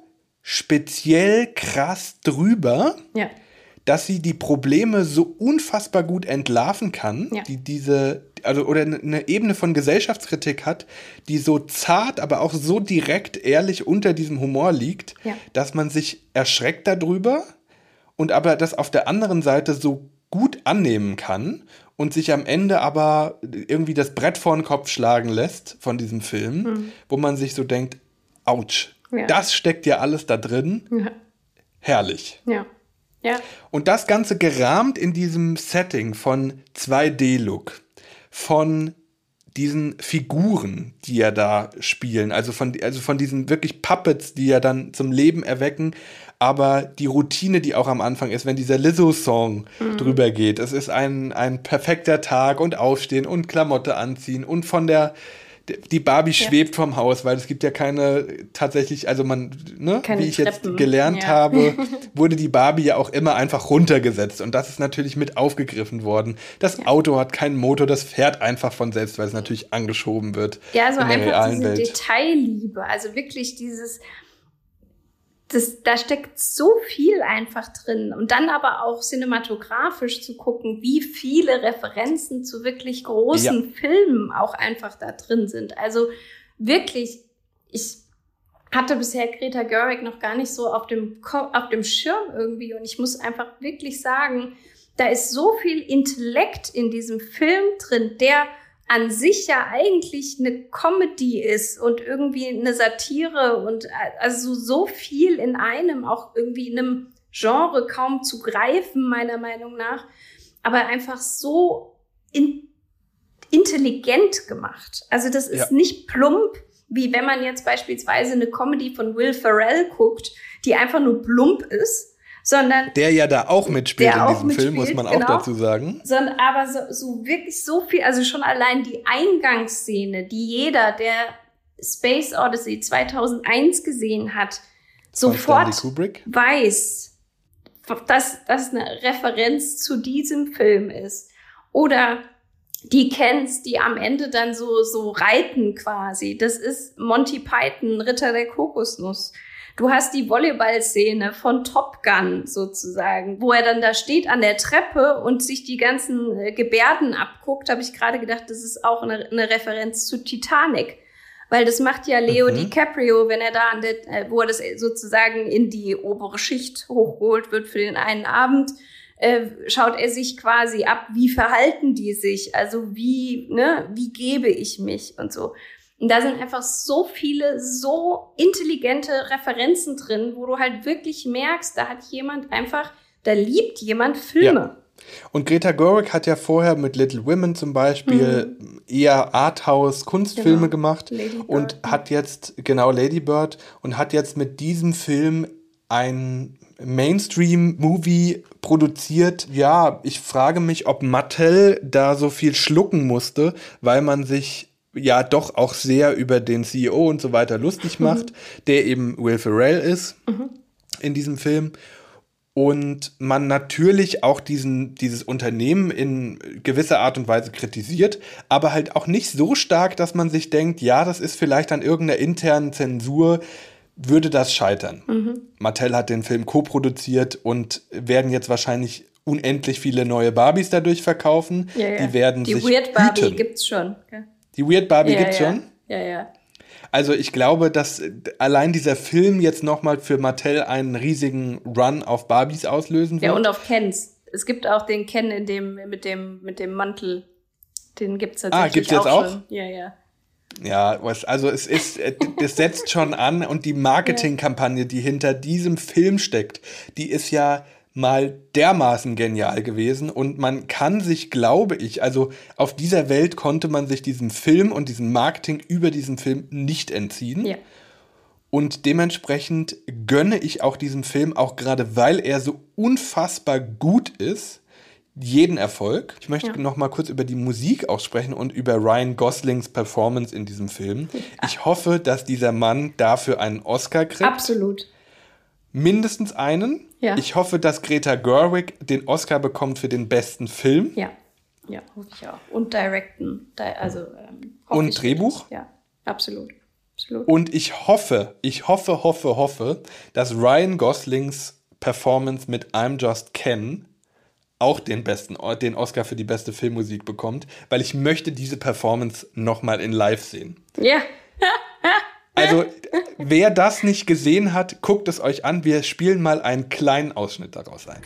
speziell krass drüber, ja. Dass sie die Probleme so unfassbar gut entlarven kann, ja. die diese, also oder eine Ebene von Gesellschaftskritik hat, die so zart, aber auch so direkt ehrlich unter diesem Humor liegt, ja. dass man sich erschreckt darüber und aber das auf der anderen Seite so gut annehmen kann und sich am Ende aber irgendwie das Brett vor den Kopf schlagen lässt von diesem Film, mhm. wo man sich so denkt, ouch, ja. das steckt ja alles da drin. Ja. Herrlich. Ja. Ja. Und das Ganze gerahmt in diesem Setting von 2D-Look, von diesen Figuren, die ja da spielen, also von, also von diesen wirklich Puppets, die ja dann zum Leben erwecken, aber die Routine, die auch am Anfang ist, wenn dieser Lizzo-Song mhm. drüber geht, es ist ein, ein perfekter Tag und Aufstehen und Klamotte anziehen und von der die Barbie ja. schwebt vom Haus, weil es gibt ja keine tatsächlich, also man, ne, keine wie ich Treppen. jetzt gelernt ja. habe, *laughs* wurde die Barbie ja auch immer einfach runtergesetzt und das ist natürlich mit aufgegriffen worden. Das ja. Auto hat keinen Motor, das fährt einfach von selbst, weil es natürlich angeschoben wird. Ja, so einfach diese Welt. Detailliebe, also wirklich dieses das, da steckt so viel einfach drin. Und dann aber auch cinematografisch zu gucken, wie viele Referenzen zu wirklich großen ja. Filmen auch einfach da drin sind. Also wirklich, ich hatte bisher Greta Gerwig noch gar nicht so auf dem, auf dem Schirm irgendwie. Und ich muss einfach wirklich sagen, da ist so viel Intellekt in diesem Film drin, der an sich ja eigentlich eine Comedy ist und irgendwie eine Satire und äh, also so viel in einem, auch irgendwie in einem Genre kaum zu greifen, meiner Meinung nach, aber einfach so in, intelligent gemacht. Also das ist ja. nicht plump, wie wenn man jetzt beispielsweise eine Comedy von Will Ferrell guckt, die einfach nur plump ist, sondern der ja da auch mitspielt in diesem Film, muss man genau, auch dazu sagen. Sondern aber so, so wirklich so viel, also schon allein die Eingangsszene, die jeder, der Space Odyssey 2001 gesehen hat, sofort weiß, dass das eine Referenz zu diesem Film ist. Oder die kennst, die am Ende dann so, so reiten quasi. Das ist Monty Python, Ritter der Kokosnuss. Du hast die Volleyball-Szene von Top Gun sozusagen, wo er dann da steht an der Treppe und sich die ganzen äh, Gebärden abguckt. Habe ich gerade gedacht, das ist auch eine, eine, Referenz zu Titanic. Weil das macht ja Leo mhm. DiCaprio, wenn er da an der, äh, wo er das sozusagen in die obere Schicht hochgeholt wird für den einen Abend, äh, schaut er sich quasi ab, wie verhalten die sich, also wie, ne, wie gebe ich mich und so. Und da sind einfach so viele, so intelligente Referenzen drin, wo du halt wirklich merkst, da hat jemand einfach, da liebt jemand Filme. Ja. Und Greta Gerwig hat ja vorher mit Little Women zum Beispiel mhm. eher Arthouse-Kunstfilme genau. gemacht und hat jetzt, genau, Lady Bird, und hat jetzt mit diesem Film ein Mainstream-Movie produziert. Ja, ich frage mich, ob Mattel da so viel schlucken musste, weil man sich ja doch auch sehr über den CEO und so weiter lustig mhm. macht, der eben Will Ferrell ist mhm. in diesem Film. Und man natürlich auch diesen, dieses Unternehmen in gewisser Art und Weise kritisiert, aber halt auch nicht so stark, dass man sich denkt, ja, das ist vielleicht an irgendeiner internen Zensur, würde das scheitern. Mhm. Mattel hat den Film co-produziert und werden jetzt wahrscheinlich unendlich viele neue Barbies dadurch verkaufen. Ja, ja. Die werden Die sich Weird Barbie hüten. gibt's schon. Ja. Die Weird Barbie ja, gibt's schon? Ja, ja. Also ich glaube, dass allein dieser Film jetzt nochmal für Mattel einen riesigen Run auf Barbies auslösen wird. Ja, und auf Kens. Es gibt auch den Ken in dem, mit dem, mit dem Mantel. Den gibt's ah, tatsächlich ah, gibt's jetzt auch? auch? Schon. Ja, ja. Ja, was, also es ist, äh, es setzt schon an und die *laughs* Marketingkampagne, die hinter diesem Film steckt, die ist ja mal dermaßen genial gewesen und man kann sich, glaube ich, also auf dieser Welt konnte man sich diesem Film und diesem Marketing über diesen Film nicht entziehen. Ja. Und dementsprechend gönne ich auch diesem Film, auch gerade weil er so unfassbar gut ist, jeden Erfolg. Ich möchte ja. noch mal kurz über die Musik aussprechen und über Ryan Goslings Performance in diesem Film. Ich hoffe, dass dieser Mann dafür einen Oscar kriegt. Absolut. Mindestens einen. Ja. Ich hoffe, dass Greta Gerwig den Oscar bekommt für den besten Film. Ja, ja, hoffe ich auch. Und Directen. Also, ähm, Und Drehbuch? Ja, absolut. absolut. Und ich hoffe, ich hoffe, hoffe, hoffe, dass Ryan Goslings Performance mit I'm Just Ken auch den besten, den Oscar für die beste Filmmusik bekommt, weil ich möchte diese Performance nochmal in live sehen. Ja. *laughs* Also, wer das nicht gesehen hat, guckt es euch an. Wir spielen mal einen kleinen Ausschnitt daraus ein.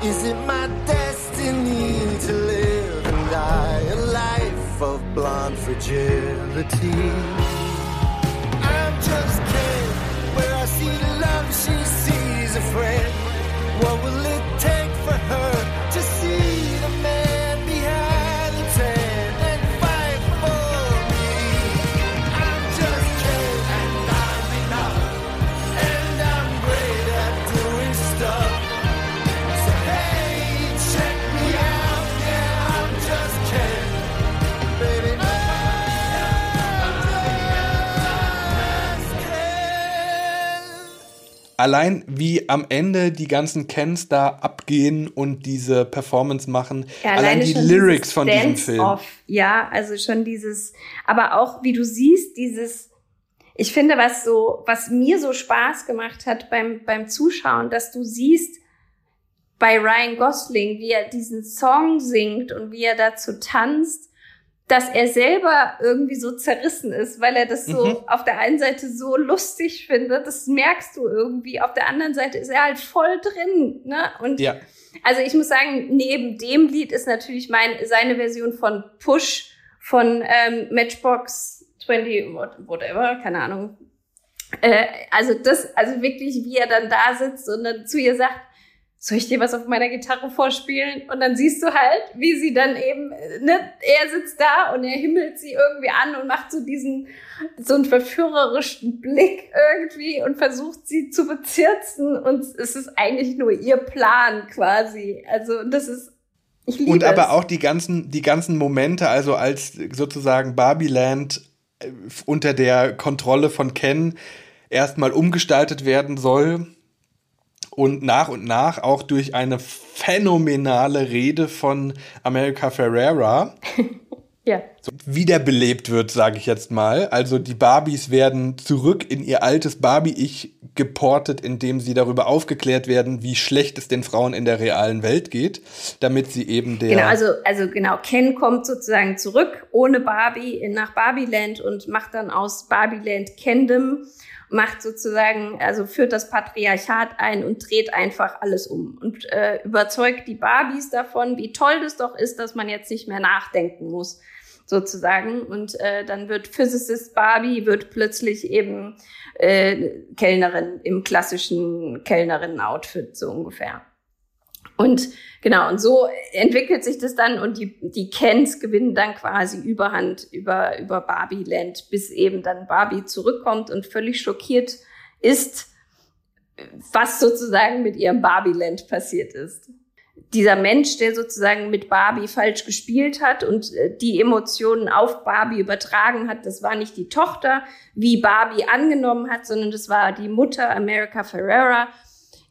Is it my destiny to live and die a life of? I'm just kid where I see love, she sees a. allein wie am Ende die ganzen Kens da abgehen und diese Performance machen, ja, allein die Lyrics von diesem Film. Off. Ja, also schon dieses, aber auch wie du siehst, dieses, ich finde, was so, was mir so Spaß gemacht hat beim, beim Zuschauen, dass du siehst, bei Ryan Gosling, wie er diesen Song singt und wie er dazu tanzt, dass er selber irgendwie so zerrissen ist, weil er das so mhm. auf der einen Seite so lustig findet, das merkst du irgendwie. Auf der anderen Seite ist er halt voll drin, ne? Und ja. also ich muss sagen, neben dem Lied ist natürlich mein, seine Version von Push von ähm, Matchbox 20, whatever, keine Ahnung. Äh, also das, also wirklich, wie er dann da sitzt und dann zu ihr sagt, soll ich dir was auf meiner Gitarre vorspielen? Und dann siehst du halt, wie sie dann eben, ne, er sitzt da und er himmelt sie irgendwie an und macht so diesen, so einen verführerischen Blick irgendwie und versucht sie zu bezirzen und es ist eigentlich nur ihr Plan quasi. Also das ist, ich liebe Und aber es. auch die ganzen, die ganzen Momente, also als sozusagen Barbieland äh, unter der Kontrolle von Ken erstmal umgestaltet werden soll, und nach und nach auch durch eine phänomenale Rede von America Ferrera *laughs* ja. so wiederbelebt wird, sage ich jetzt mal. Also die Barbies werden zurück in ihr altes Barbie-Ich geportet, indem sie darüber aufgeklärt werden, wie schlecht es den Frauen in der realen Welt geht, damit sie eben der... Genau, also, also genau, Ken kommt sozusagen zurück ohne Barbie nach Barbieland und macht dann aus Barbieland Kendom macht sozusagen, also führt das Patriarchat ein und dreht einfach alles um und äh, überzeugt die Barbies davon, wie toll das doch ist, dass man jetzt nicht mehr nachdenken muss, sozusagen. Und äh, dann wird Physicist Barbie wird plötzlich eben äh, Kellnerin im klassischen Kellnerinnen-Outfit so ungefähr. Und genau, und so entwickelt sich das dann und die, die Kens gewinnen dann quasi Überhand über, über Barbie Land, bis eben dann Barbie zurückkommt und völlig schockiert ist, was sozusagen mit ihrem Barbie Land passiert ist. dieser Mensch, der sozusagen mit Barbie falsch gespielt hat und äh, die Emotionen auf Barbie übertragen hat, das war nicht die Tochter, wie Barbie angenommen hat, sondern das war die Mutter America Ferrera.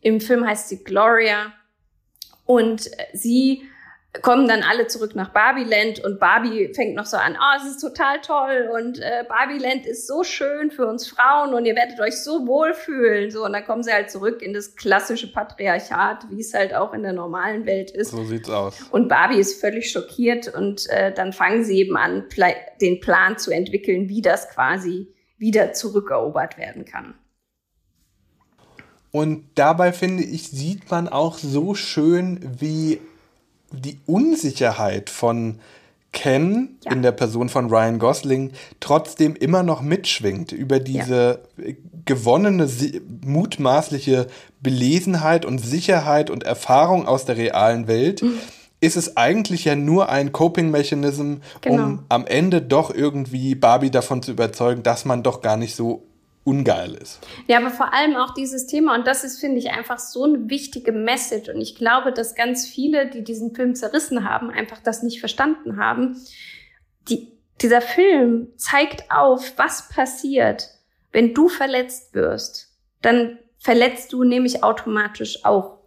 Im Film heißt sie Gloria. Und sie kommen dann alle zurück nach Barbieland und Barbie fängt noch so an, oh, es ist total toll und äh, Barbieland ist so schön für uns Frauen und ihr werdet euch so wohlfühlen. So, und dann kommen sie halt zurück in das klassische Patriarchat, wie es halt auch in der normalen Welt ist. So sieht's aus. Und Barbie ist völlig schockiert und äh, dann fangen sie eben an, den Plan zu entwickeln, wie das quasi wieder zurückerobert werden kann. Und dabei finde ich, sieht man auch so schön, wie die Unsicherheit von Ken ja. in der Person von Ryan Gosling trotzdem immer noch mitschwingt über diese ja. gewonnene mutmaßliche Belesenheit und Sicherheit und Erfahrung aus der realen Welt. Mhm. Ist es eigentlich ja nur ein Coping-Mechanism, genau. um am Ende doch irgendwie Barbie davon zu überzeugen, dass man doch gar nicht so ungeil ist. Ja, aber vor allem auch dieses Thema, und das ist, finde ich, einfach so eine wichtige Message. Und ich glaube, dass ganz viele, die diesen Film zerrissen haben, einfach das nicht verstanden haben. Die, dieser Film zeigt auf, was passiert, wenn du verletzt wirst. Dann verletzt du nämlich automatisch auch.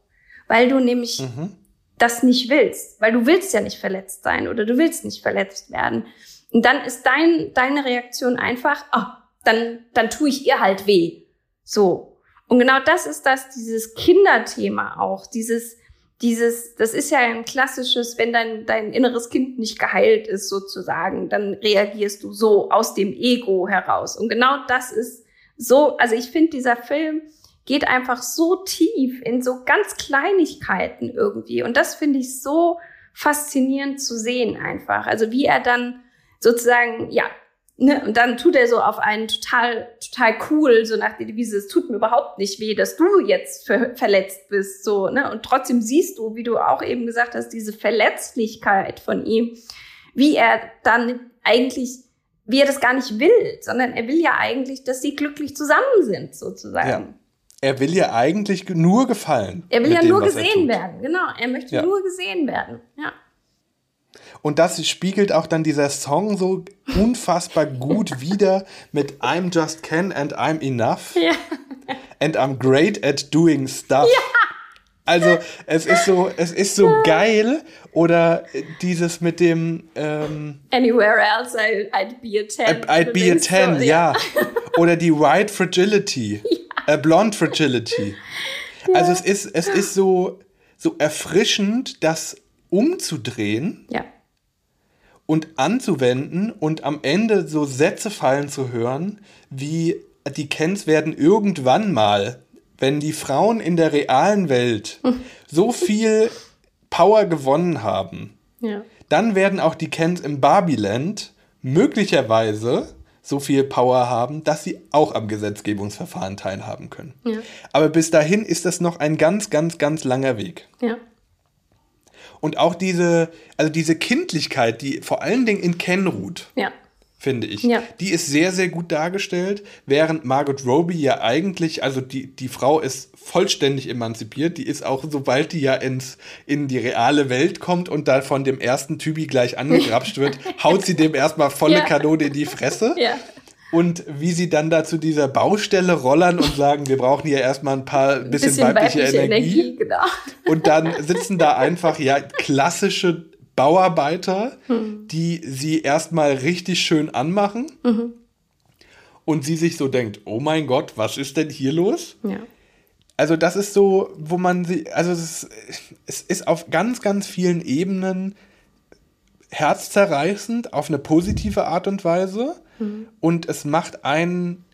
Weil du nämlich mhm. das nicht willst. Weil du willst ja nicht verletzt sein oder du willst nicht verletzt werden. Und dann ist dein, deine Reaktion einfach, oh, dann, dann tue ich ihr halt weh. So. Und genau das ist das, dieses Kinderthema auch, dieses, dieses, das ist ja ein klassisches, wenn dein, dein inneres Kind nicht geheilt ist, sozusagen, dann reagierst du so aus dem Ego heraus. Und genau das ist so, also ich finde, dieser Film geht einfach so tief in so ganz Kleinigkeiten irgendwie. Und das finde ich so faszinierend zu sehen einfach. Also wie er dann sozusagen, ja, Ne, und dann tut er so auf einen total, total cool, so nach der Devise, es tut mir überhaupt nicht weh, dass du jetzt ver verletzt bist, so, ne? Und trotzdem siehst du, wie du auch eben gesagt hast, diese Verletzlichkeit von ihm, wie er dann eigentlich, wie er das gar nicht will, sondern er will ja eigentlich, dass sie glücklich zusammen sind, sozusagen. Ja. Er will ja eigentlich nur gefallen. Er will ja dem, nur gesehen werden, genau. Er möchte ja. nur gesehen werden, ja. Und das spiegelt auch dann dieser Song so unfassbar gut *laughs* wieder mit I'm just Ken and I'm enough. Ja. And I'm great at doing stuff. Ja. Also es ist so, es ist so ja. geil. Oder dieses mit dem ähm, Anywhere else I'd be a 10. I'd be a 10, so, ja. *laughs* Oder die White Fragility. Ja. Uh, blonde Fragility. Also es ist, es ist so, so erfrischend, das umzudrehen. Ja und anzuwenden und am Ende so Sätze fallen zu hören, wie die Kens werden irgendwann mal, wenn die Frauen in der realen Welt *laughs* so viel Power gewonnen haben, ja. dann werden auch die Kens im Barbieland möglicherweise so viel Power haben, dass sie auch am Gesetzgebungsverfahren teilhaben können. Ja. Aber bis dahin ist das noch ein ganz, ganz, ganz langer Weg. Ja. Und auch diese, also diese Kindlichkeit, die vor allen Dingen in Ken ruht. Ja. Finde ich. Ja. Die ist sehr, sehr gut dargestellt, während Margot Robbie ja eigentlich, also die, die Frau ist vollständig emanzipiert. Die ist auch, sobald die ja ins, in die reale Welt kommt und da von dem ersten Typi gleich angegrapscht wird, *laughs* haut sie dem erstmal volle ja. Kanone in die Fresse. Ja und wie sie dann da zu dieser Baustelle rollern und sagen, wir brauchen hier erstmal ein paar bisschen, bisschen weibliche, weibliche, Energie. Energie genau. Und dann sitzen da einfach ja klassische Bauarbeiter, hm. die sie erstmal richtig schön anmachen. Mhm. Und sie sich so denkt, oh mein Gott, was ist denn hier los? Ja. Also das ist so, wo man sie, also es es ist auf ganz, ganz vielen Ebenen herzzerreißend auf eine positive Art und Weise. Mhm. Und es macht einen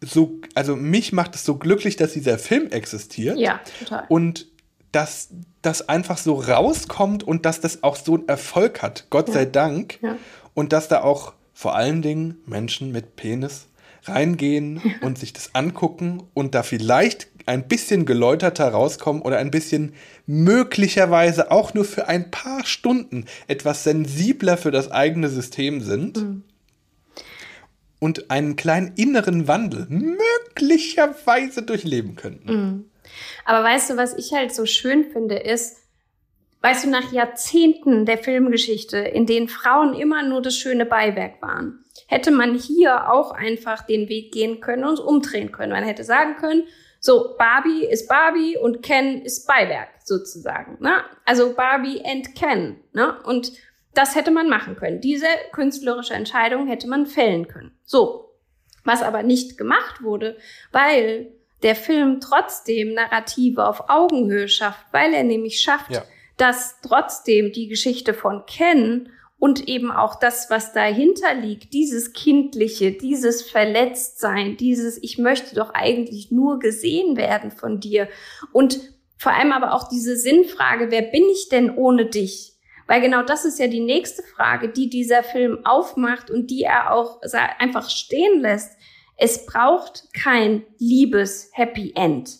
so, also mich macht es so glücklich, dass dieser Film existiert. Ja, total. Und dass das einfach so rauskommt und dass das auch so einen Erfolg hat, Gott ja. sei Dank. Ja. Und dass da auch vor allen Dingen Menschen mit Penis reingehen *laughs* ja. und sich das angucken und da vielleicht ein bisschen geläuterter rauskommen oder ein bisschen möglicherweise auch nur für ein paar Stunden etwas sensibler für das eigene System sind. Mhm und einen kleinen inneren Wandel möglicherweise durchleben könnten. Mhm. Aber weißt du, was ich halt so schön finde, ist, weißt du, nach Jahrzehnten der Filmgeschichte, in denen Frauen immer nur das schöne Beiwerk waren, hätte man hier auch einfach den Weg gehen können und umdrehen können. Man hätte sagen können, so, Barbie ist Barbie und Ken ist Beiwerk sozusagen. Ne? Also Barbie and Ken. Ne? Und das hätte man machen können. Diese künstlerische Entscheidung hätte man fällen können. So. Was aber nicht gemacht wurde, weil der Film trotzdem Narrative auf Augenhöhe schafft, weil er nämlich schafft, ja. dass trotzdem die Geschichte von Ken und eben auch das, was dahinter liegt, dieses Kindliche, dieses Verletztsein, dieses Ich möchte doch eigentlich nur gesehen werden von dir und vor allem aber auch diese Sinnfrage, wer bin ich denn ohne dich? Weil genau das ist ja die nächste Frage, die dieser Film aufmacht und die er auch einfach stehen lässt. Es braucht kein liebes Happy End.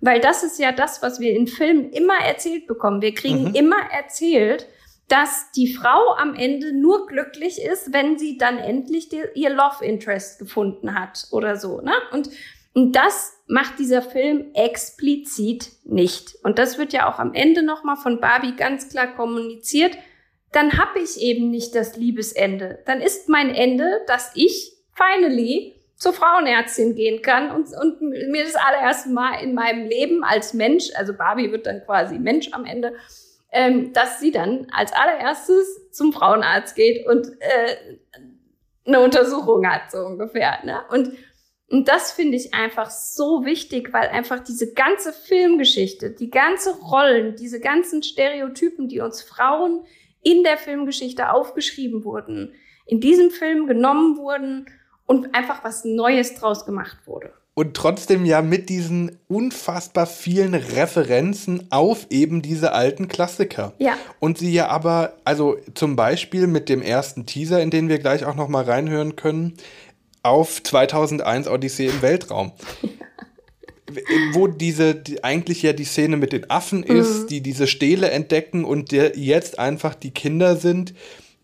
Weil das ist ja das, was wir in Filmen immer erzählt bekommen. Wir kriegen mhm. immer erzählt, dass die Frau am Ende nur glücklich ist, wenn sie dann endlich die, ihr Love Interest gefunden hat oder so. Ne? Und, und das macht dieser Film explizit nicht. Und das wird ja auch am Ende nochmal von Barbie ganz klar kommuniziert. Dann habe ich eben nicht das Liebesende. Dann ist mein Ende, dass ich finally zur Frauenärztin gehen kann und, und mir das allererste Mal in meinem Leben als Mensch, also Barbie wird dann quasi Mensch am Ende, ähm, dass sie dann als allererstes zum Frauenarzt geht und äh, eine Untersuchung hat, so ungefähr. Ne? Und, und das finde ich einfach so wichtig, weil einfach diese ganze Filmgeschichte, die ganze Rollen, diese ganzen Stereotypen, die uns Frauen in der Filmgeschichte aufgeschrieben wurden, in diesem Film genommen wurden und einfach was Neues draus gemacht wurde. Und trotzdem ja mit diesen unfassbar vielen Referenzen auf eben diese alten Klassiker. Ja. Und sie ja aber, also zum Beispiel mit dem ersten Teaser, in den wir gleich auch noch mal reinhören können, auf 2001 Odyssee im Weltraum. *laughs* wo diese die, eigentlich ja die Szene mit den Affen ist, mhm. die diese Stele entdecken und der jetzt einfach die Kinder sind,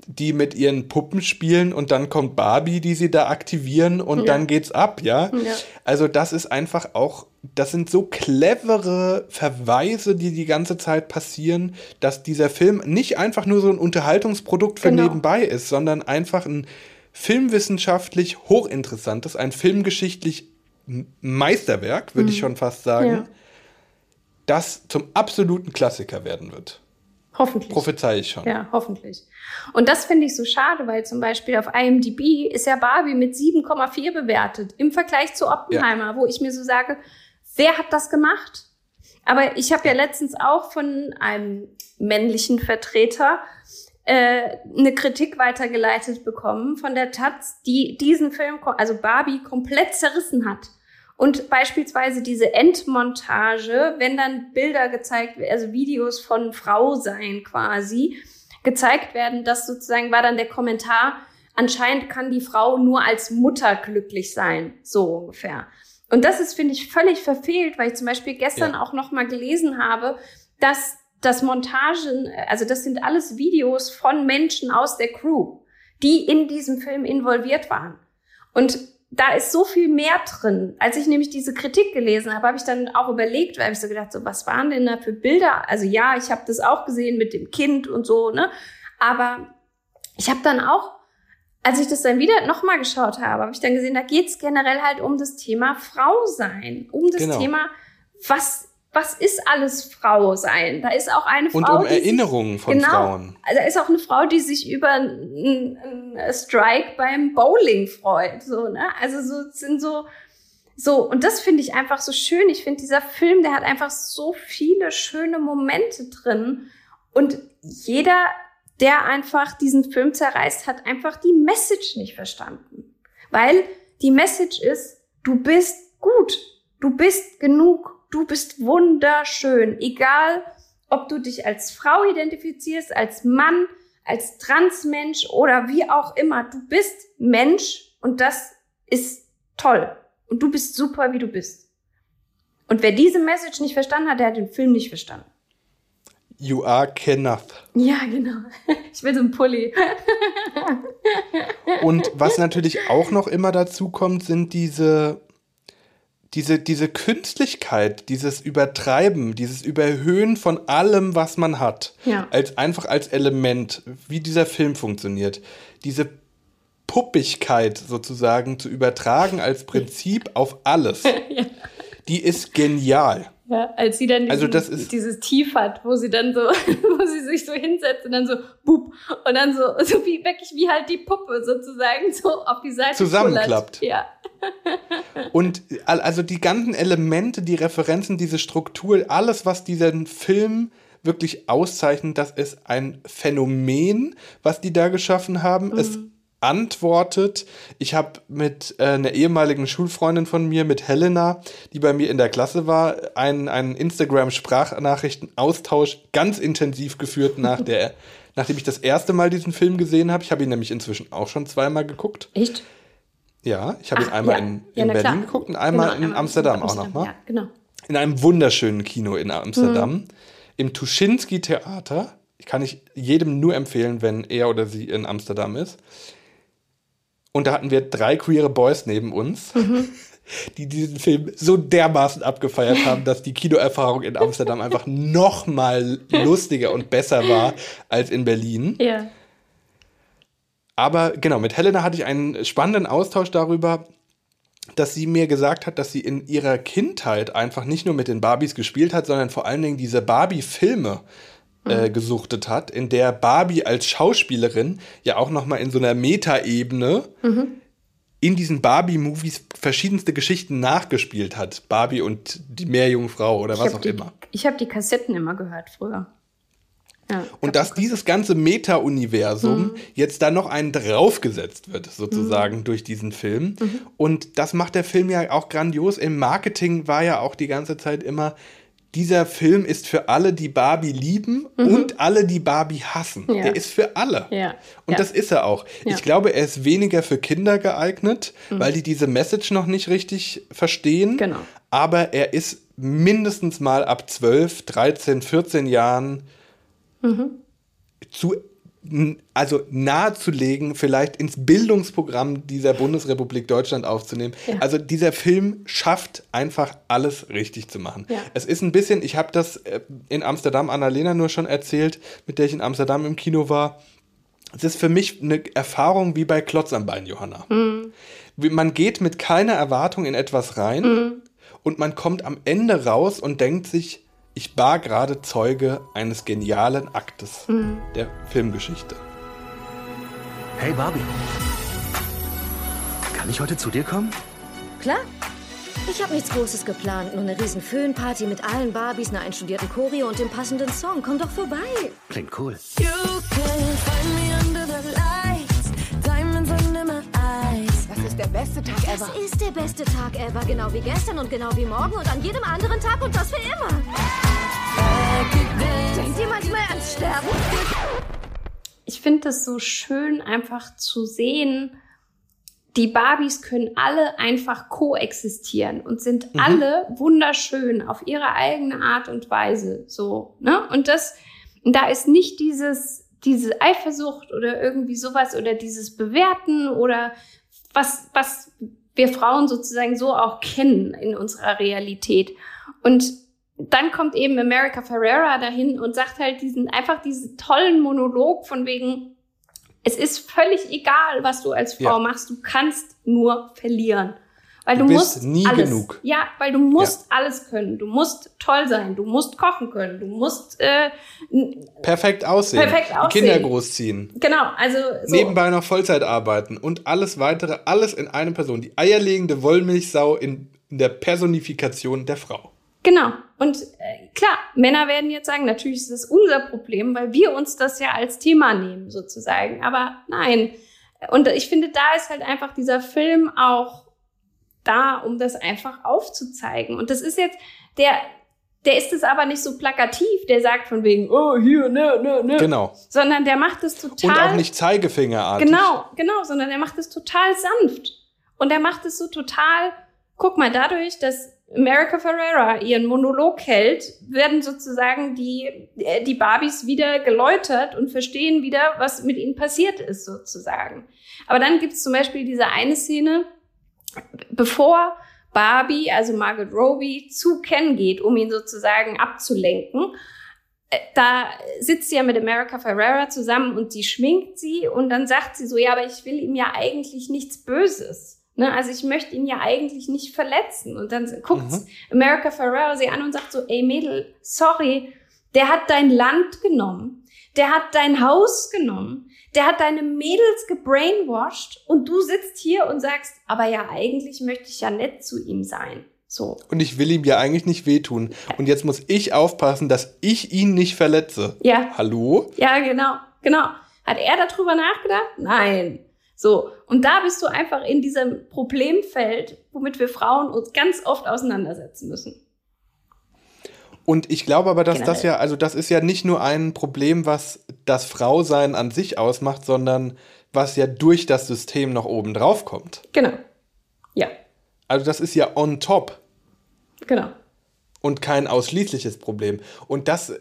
die mit ihren Puppen spielen und dann kommt Barbie, die sie da aktivieren und ja. dann geht's ab, ja? ja? Also das ist einfach auch, das sind so clevere Verweise, die die ganze Zeit passieren, dass dieser Film nicht einfach nur so ein Unterhaltungsprodukt für genau. nebenbei ist, sondern einfach ein filmwissenschaftlich hochinteressantes, ein filmgeschichtlich Meisterwerk, würde mhm. ich schon fast sagen, ja. das zum absoluten Klassiker werden wird. Hoffentlich. Prophezei ich schon. Ja, hoffentlich. Und das finde ich so schade, weil zum Beispiel auf IMDb ist ja Barbie mit 7,4 bewertet im Vergleich zu Oppenheimer, ja. wo ich mir so sage, wer hat das gemacht? Aber ich habe ja letztens auch von einem männlichen Vertreter äh, eine Kritik weitergeleitet bekommen von der Taz, die diesen Film, also Barbie, komplett zerrissen hat. Und beispielsweise diese Endmontage, wenn dann Bilder gezeigt werden, also Videos von Frau sein quasi, gezeigt werden, das sozusagen war dann der Kommentar, anscheinend kann die Frau nur als Mutter glücklich sein, so ungefähr. Und das ist, finde ich, völlig verfehlt, weil ich zum Beispiel gestern ja. auch noch mal gelesen habe, dass das Montagen, also das sind alles Videos von Menschen aus der Crew, die in diesem Film involviert waren. Und da ist so viel mehr drin. Als ich nämlich diese Kritik gelesen habe, habe ich dann auch überlegt, weil ich so gedacht, so was waren denn da für Bilder? Also ja, ich habe das auch gesehen mit dem Kind und so, ne? Aber ich habe dann auch, als ich das dann wieder nochmal geschaut habe, habe ich dann gesehen, da geht es generell halt um das Thema Frau sein, um das genau. Thema, was was ist alles Frau sein? Da ist auch eine Frau. Und um Erinnerungen sich, von genau, Frauen. Da ist auch eine Frau, die sich über einen Strike beim Bowling freut. So, ne? Also so sind so. So, und das finde ich einfach so schön. Ich finde, dieser Film, der hat einfach so viele schöne Momente drin. Und jeder, der einfach diesen Film zerreißt, hat einfach die Message nicht verstanden. Weil die Message ist, du bist gut. Du bist genug du bist wunderschön, egal ob du dich als Frau identifizierst, als Mann, als Transmensch oder wie auch immer. Du bist Mensch und das ist toll. Und du bist super, wie du bist. Und wer diese Message nicht verstanden hat, der hat den Film nicht verstanden. You are Kenneth. Ja, genau. *laughs* Ich will so einen Pulli. Und was natürlich auch noch immer dazu kommt, sind diese diese, diese Künstlichkeit, dieses Übertreiben, dieses Überhöhen von allem, was man hat, Ja. als einfach als Element, wie dieser Film funktioniert, diese Puppigkeit sozusagen zu übertragen als Prinzip auf alles, *laughs* die ist genial. Ja, als sie dann diesen, Also das ist- dieses Tief hat, wo sie dann so, *laughs* wo sie sich so hinsetzt und dann so, bup, und dann so, so wie wirklich wie halt die Puppe sozusagen so auf die Seite Zusammenklappt. kullert. Ja. Und al- also die ganzen Elemente, die Referenzen, diese Struktur, alles, was diesen Film wirklich auszeichnet, das ist ein Phänomen, was die da geschaffen haben. Es antwortet. Ich habe mit äh, einer ehemaligen Schulfreundin von mir, mit Helena, die bei mir in der Klasse war, einen, einen Instagram-Sprachnachrichten-Austausch ganz intensiv geführt, nach der, *laughs* nachdem ich das erste Mal diesen Film gesehen habe. Ich habe ihn nämlich inzwischen auch schon zweimal geguckt. Echt? Ja, ich habe ihn einmal ja. in, Ja, in na Berlin klar. geguckt und einmal Genau, in Amsterdam auch nochmal. Ja, genau. In einem wunderschönen Kino in Amsterdam. Mhm. Im Tuschinski Theater. Ich kann ich jedem nur empfehlen, wenn er oder sie in Amsterdam ist. Und da hatten wir drei queere Boys neben uns, Mhm. die diesen Film so dermaßen abgefeiert haben, dass die Kinoerfahrung in Amsterdam einfach noch mal lustiger und besser war als in Berlin. Ja. Aber genau, mit Helena hatte ich einen spannenden Austausch darüber, dass sie mir gesagt hat, dass sie in ihrer Kindheit einfach nicht nur mit den Barbies gespielt hat, sondern vor allen Dingen diese Barbie-Filme äh, gesuchtet hat, in der Barbie als Schauspielerin ja auch noch mal in so einer Metaebene Mhm. in diesen Barbie-Movies verschiedenste Geschichten nachgespielt hat. Barbie und die Meerjungfrau oder Ich was auch die, immer. Ich habe die Kassetten immer gehört früher. Ja. Und dass dieses ganze Meta-Universum Mhm. jetzt da noch einen draufgesetzt wird, sozusagen, durch diesen Film. Mhm. Und das macht der Film ja auch grandios. Im Marketing war ja auch die ganze Zeit immer, dieser Film ist für alle, die Barbie lieben Mhm. und alle, die Barbie hassen. Ja. Der ist für alle. Ja. Und ja. das ist er auch. Ich glaube, er ist weniger für Kinder geeignet, Mhm. weil die diese Message noch nicht richtig verstehen. Genau. Aber er ist mindestens mal ab 12, 13, 14 Jahren Mhm. zu also nahezulegen, vielleicht ins Bildungsprogramm dieser Bundesrepublik Deutschland aufzunehmen. Ja. Also dieser Film schafft einfach alles richtig zu machen. Ja. Es ist ein bisschen, ich habe das äh, in Amsterdam Annalena nur schon erzählt, mit der ich in Amsterdam im Kino war. Es ist für mich eine Erfahrung wie bei Klotz am Bein, Johanna. Mhm. Man geht mit keiner Erwartung in etwas rein Mhm. und man kommt am Ende raus und denkt sich, ich war gerade Zeuge eines genialen Aktes Mhm. der Filmgeschichte. Hey Barbie. Kann ich heute zu dir kommen? Klar. Ich habe nichts Großes geplant, nur eine riesen Föhnparty mit allen Barbies, einer einstudierten Choreo und dem passenden Song. Komm doch vorbei. Klingt cool. You can find me under the lights, ist der beste Tag ever. Das ist der beste Tag ever. Genau wie gestern und genau wie morgen und an jedem anderen Tag und das für immer. Denkt ihr manchmal ans Sterben? ich finde das so schön, einfach zu sehen, die Barbies können alle einfach koexistieren und sind Mhm. alle wunderschön auf ihre eigene Art und Weise. So, ne? Und das, da ist nicht dieses, diese Eifersucht oder irgendwie sowas oder dieses Bewerten oder was, was wir Frauen sozusagen so auch kennen in unserer Realität. Und dann kommt eben America Ferrera dahin und sagt halt diesen, einfach diesen tollen Monolog von wegen, es ist völlig egal, was du als Frau Ja. machst, du kannst nur verlieren. Weil Du du, musst nie alles. genug. Ja, weil du musst alles können. Du musst toll sein, du musst kochen können, du musst äh, Perfekt aussehen. Perfekt aussehen. Kinder großziehen. genau, also so. Nebenbei noch Vollzeit arbeiten und alles weitere, alles in einer Person. Die eierlegende Wollmilchsau in, in der Personifikation der Frau. Genau. Und äh, klar, Männer werden jetzt sagen, natürlich ist das unser Problem, weil wir uns das ja als Thema nehmen, sozusagen. Aber nein. Und ich finde, da ist halt einfach dieser Film auch da, um das einfach aufzuzeigen. Und das ist jetzt, der, der ist es aber nicht so plakativ, der sagt von wegen, oh, hier, ne, ne, ne. Genau. Sondern der macht es total. Und auch nicht Zeigefingerartig. Genau, genau, sondern er macht es total sanft. Und er macht es so total, guck mal, dadurch, dass America Ferrera ihren Monolog hält, werden sozusagen die, äh, die Barbies wieder geläutert und verstehen wieder, was mit ihnen passiert ist, sozusagen. Aber dann gibt es zum Beispiel diese eine Szene, bevor Barbie, also Margot Robbie, zu Ken geht, um ihn sozusagen abzulenken. Äh, Da sitzt sie ja mit America Ferrera zusammen und sie schminkt sie und dann sagt sie so, ja, aber ich will ihm ja eigentlich nichts Böses. Ne? Also ich möchte ihn ja eigentlich nicht verletzen. Und dann guckt Mhm. America Ferrera sie an und sagt so, ey Mädel, sorry, der hat dein Land genommen, der hat dein Haus genommen, der hat deine Mädels gebrainwashed und du sitzt hier und sagst, aber ja, eigentlich möchte ich ja nett zu ihm sein. So. Und ich will ihm ja eigentlich nicht wehtun. Und jetzt muss ich aufpassen, dass ich ihn nicht verletze. Ja. Hallo? Ja, genau, genau. Hat er darüber nachgedacht? Nein. So. Und da bist du einfach in diesem Problemfeld, womit wir Frauen uns ganz oft auseinandersetzen müssen. Und ich glaube aber, dass das Generell. ja, also das ist ja nicht nur ein Problem, was das Frausein an sich ausmacht, sondern was ja durch das System noch oben drauf kommt. Genau. Ja, Also das ist ja on top genau. und kein ausschließliches Problem. Und das, äh,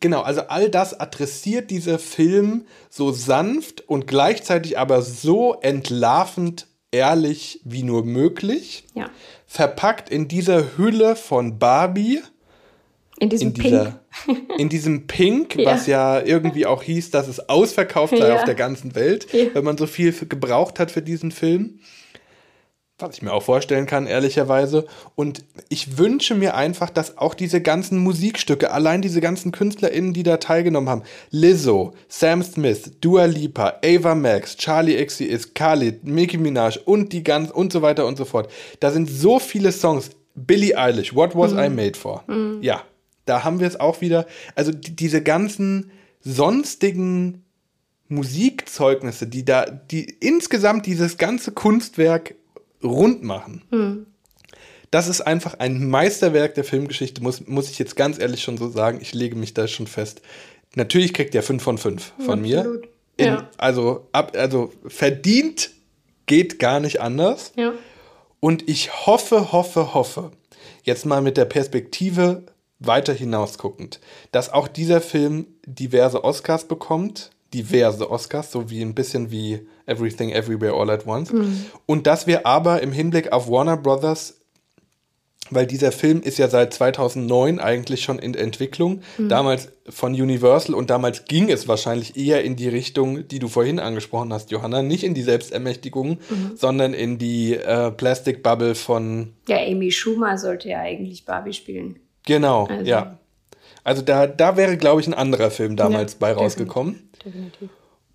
genau, also all das adressiert dieser Film so sanft und gleichzeitig aber so entlarvend ehrlich wie nur möglich. Ja. Verpackt in dieser Hülle von Barbie. In diesem in dieser, *laughs* in diesem Pink, Ja. was ja irgendwie auch hieß, dass es ausverkauft sei Ja. auf der ganzen Welt, Ja. wenn man so viel gebraucht hat für diesen Film. Was ich mir auch vorstellen kann, ehrlicherweise. Und ich wünsche mir einfach, dass auch diese ganzen Musikstücke, allein diese ganzen KünstlerInnen, die da teilgenommen haben, Lizzo, Sam Smith, Dua Lipa, Ava Max, Charlie XCX, Khalid, Nicki Minaj und die ganz und so weiter und so fort. Da sind so viele Songs. Billie Eilish, What Was Mhm. I Made For? Mhm. Ja, da haben wir es auch wieder. Also die, diese ganzen sonstigen Musikzeugnisse, die da, die insgesamt dieses ganze Kunstwerk rund machen. Hm. Das ist einfach ein Meisterwerk der Filmgeschichte, muss, muss ich jetzt ganz ehrlich schon so sagen. Ich lege mich da schon fest. Natürlich kriegt er 5 von 5 von mir. Absolut. In, Ja. also, ab, also verdient geht gar nicht anders. Ja. Und ich hoffe, hoffe, hoffe, jetzt mal mit der Perspektive weiter hinausguckend, dass auch dieser Film diverse Oscars bekommt, diverse Oscars, so wie ein bisschen wie Everything Everywhere All at Once. Mhm. Und dass wir aber im Hinblick auf Warner Brothers, weil dieser Film ist ja seit 2009 eigentlich schon in Entwicklung, Mhm. damals von Universal und damals ging es wahrscheinlich eher in die Richtung, die du vorhin angesprochen hast, Johanna, nicht in die Selbstermächtigung, Mhm. sondern in die äh, Plastic Bubble von, Ja, Amy Schumer sollte ja eigentlich Barbie spielen. Genau, Also. ja. Also da, da wäre, glaube ich, ein anderer Film damals Ja, bei rausgekommen. Definitiv.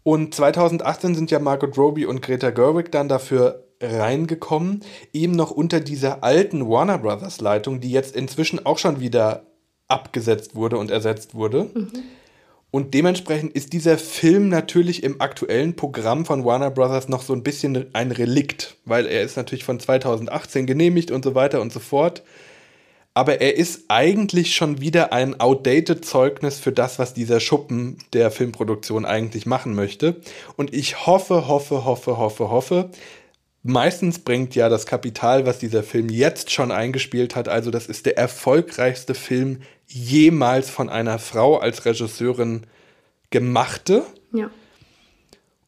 Und 2018 sind ja Margot Robbie und Greta Gerwig dann dafür reingekommen, eben noch unter dieser alten Warner Brothers Leitung, die jetzt inzwischen auch schon wieder abgesetzt wurde und ersetzt wurde. Und dementsprechend ist dieser Film natürlich im aktuellen Programm von Warner Brothers noch so ein bisschen ein Relikt, weil er ist natürlich von 2018 genehmigt und so weiter und so fort. Aber er ist eigentlich schon wieder ein outdated Zeugnis für das, was dieser Schuppen der Filmproduktion eigentlich machen möchte. Und ich hoffe, hoffe, hoffe, hoffe, hoffe. Meistens bringt ja das Kapital, was dieser Film jetzt schon eingespielt hat, also das ist der erfolgreichste Film jemals von einer Frau als Regisseurin gemachte Ja.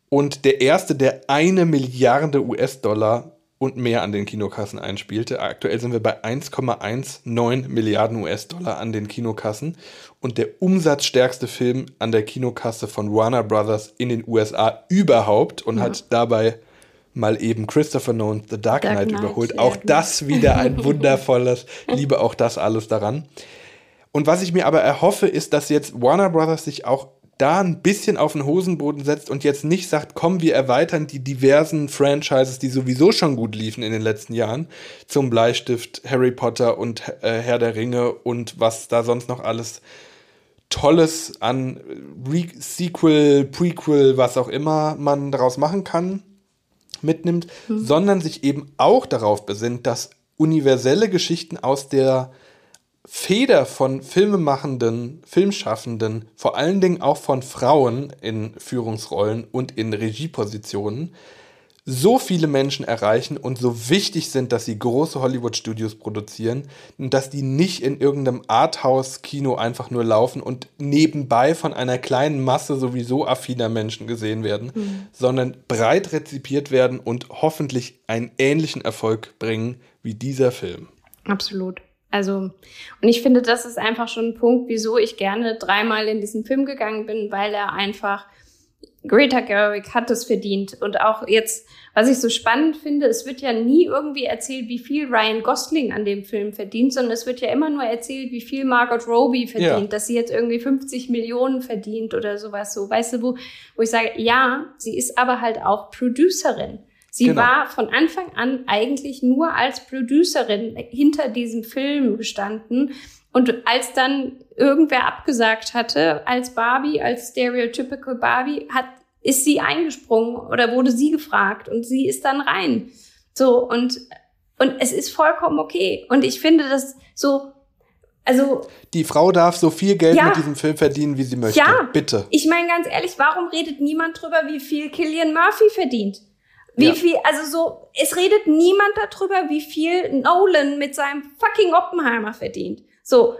und der erste, der eine Milliarde US-Dollar und mehr an den Kinokassen einspielte. Aktuell sind wir bei 1,19 Milliarden US-Dollar an den Kinokassen und der umsatzstärkste Film an der Kinokasse von Warner Brothers in den USA überhaupt und Ja. hat dabei mal eben Christopher Nolan The Dark, Dark Knight Knight, überholt. Auch genau. das wieder ein *laughs* wundervolles, liebe auch das alles daran. Und was ich mir aber erhoffe, ist, dass jetzt Warner Brothers sich auch da ein bisschen auf den Hosenboden setzt und jetzt nicht sagt, komm, wir erweitern die diversen Franchises, die sowieso schon gut liefen in den letzten Jahren, zum Bleistift, Harry Potter und äh, Herr der Ringe und was da sonst noch alles Tolles an Re Sequel, Prequel, was auch immer man daraus machen kann, mitnimmt, Mhm. sondern sich eben auch darauf besinnt, dass universelle Geschichten aus der Feder von Filmemachenden, Filmschaffenden, vor allen Dingen auch von Frauen in Führungsrollen und in Regiepositionen, so viele Menschen erreichen und so wichtig sind, dass sie große Hollywood-Studios produzieren und dass die nicht in irgendeinem Arthouse-Kino einfach nur laufen und nebenbei von einer kleinen Masse sowieso affiner Menschen gesehen werden, mhm. sondern breit rezipiert werden und hoffentlich einen ähnlichen Erfolg bringen wie dieser Film. Absolut. Also, und ich finde, das ist einfach schon ein Punkt, wieso ich gerne dreimal in diesen Film gegangen bin, weil er einfach Greta Gerwig hat es verdient. Und auch jetzt, was ich so spannend finde, es wird ja nie irgendwie erzählt, wie viel Ryan Gosling an dem Film verdient, sondern es wird ja immer nur erzählt, wie viel Margot Robbie verdient, ja. dass sie jetzt irgendwie 50 Millionen verdient oder sowas so. Weißt du, wo, wo ich sage, ja, sie ist aber halt auch Producerin. Sie genau. war von Anfang an eigentlich nur als Producerin hinter diesem Film gestanden und als dann irgendwer abgesagt hatte, als Barbie, als stereotypical Barbie, hat, ist sie eingesprungen oder wurde sie gefragt und sie ist dann rein. So, und, und es ist vollkommen okay. Und ich finde das so, also. Die Frau darf so viel Geld ja, mit diesem Film verdienen, wie sie möchte. Ja. Bitte. Ich meine ganz ehrlich, warum redet niemand drüber, wie viel Killian Murphy verdient? Wie ja. viel, also so, es redet niemand darüber, wie viel Nolan mit seinem fucking Oppenheimer verdient. So.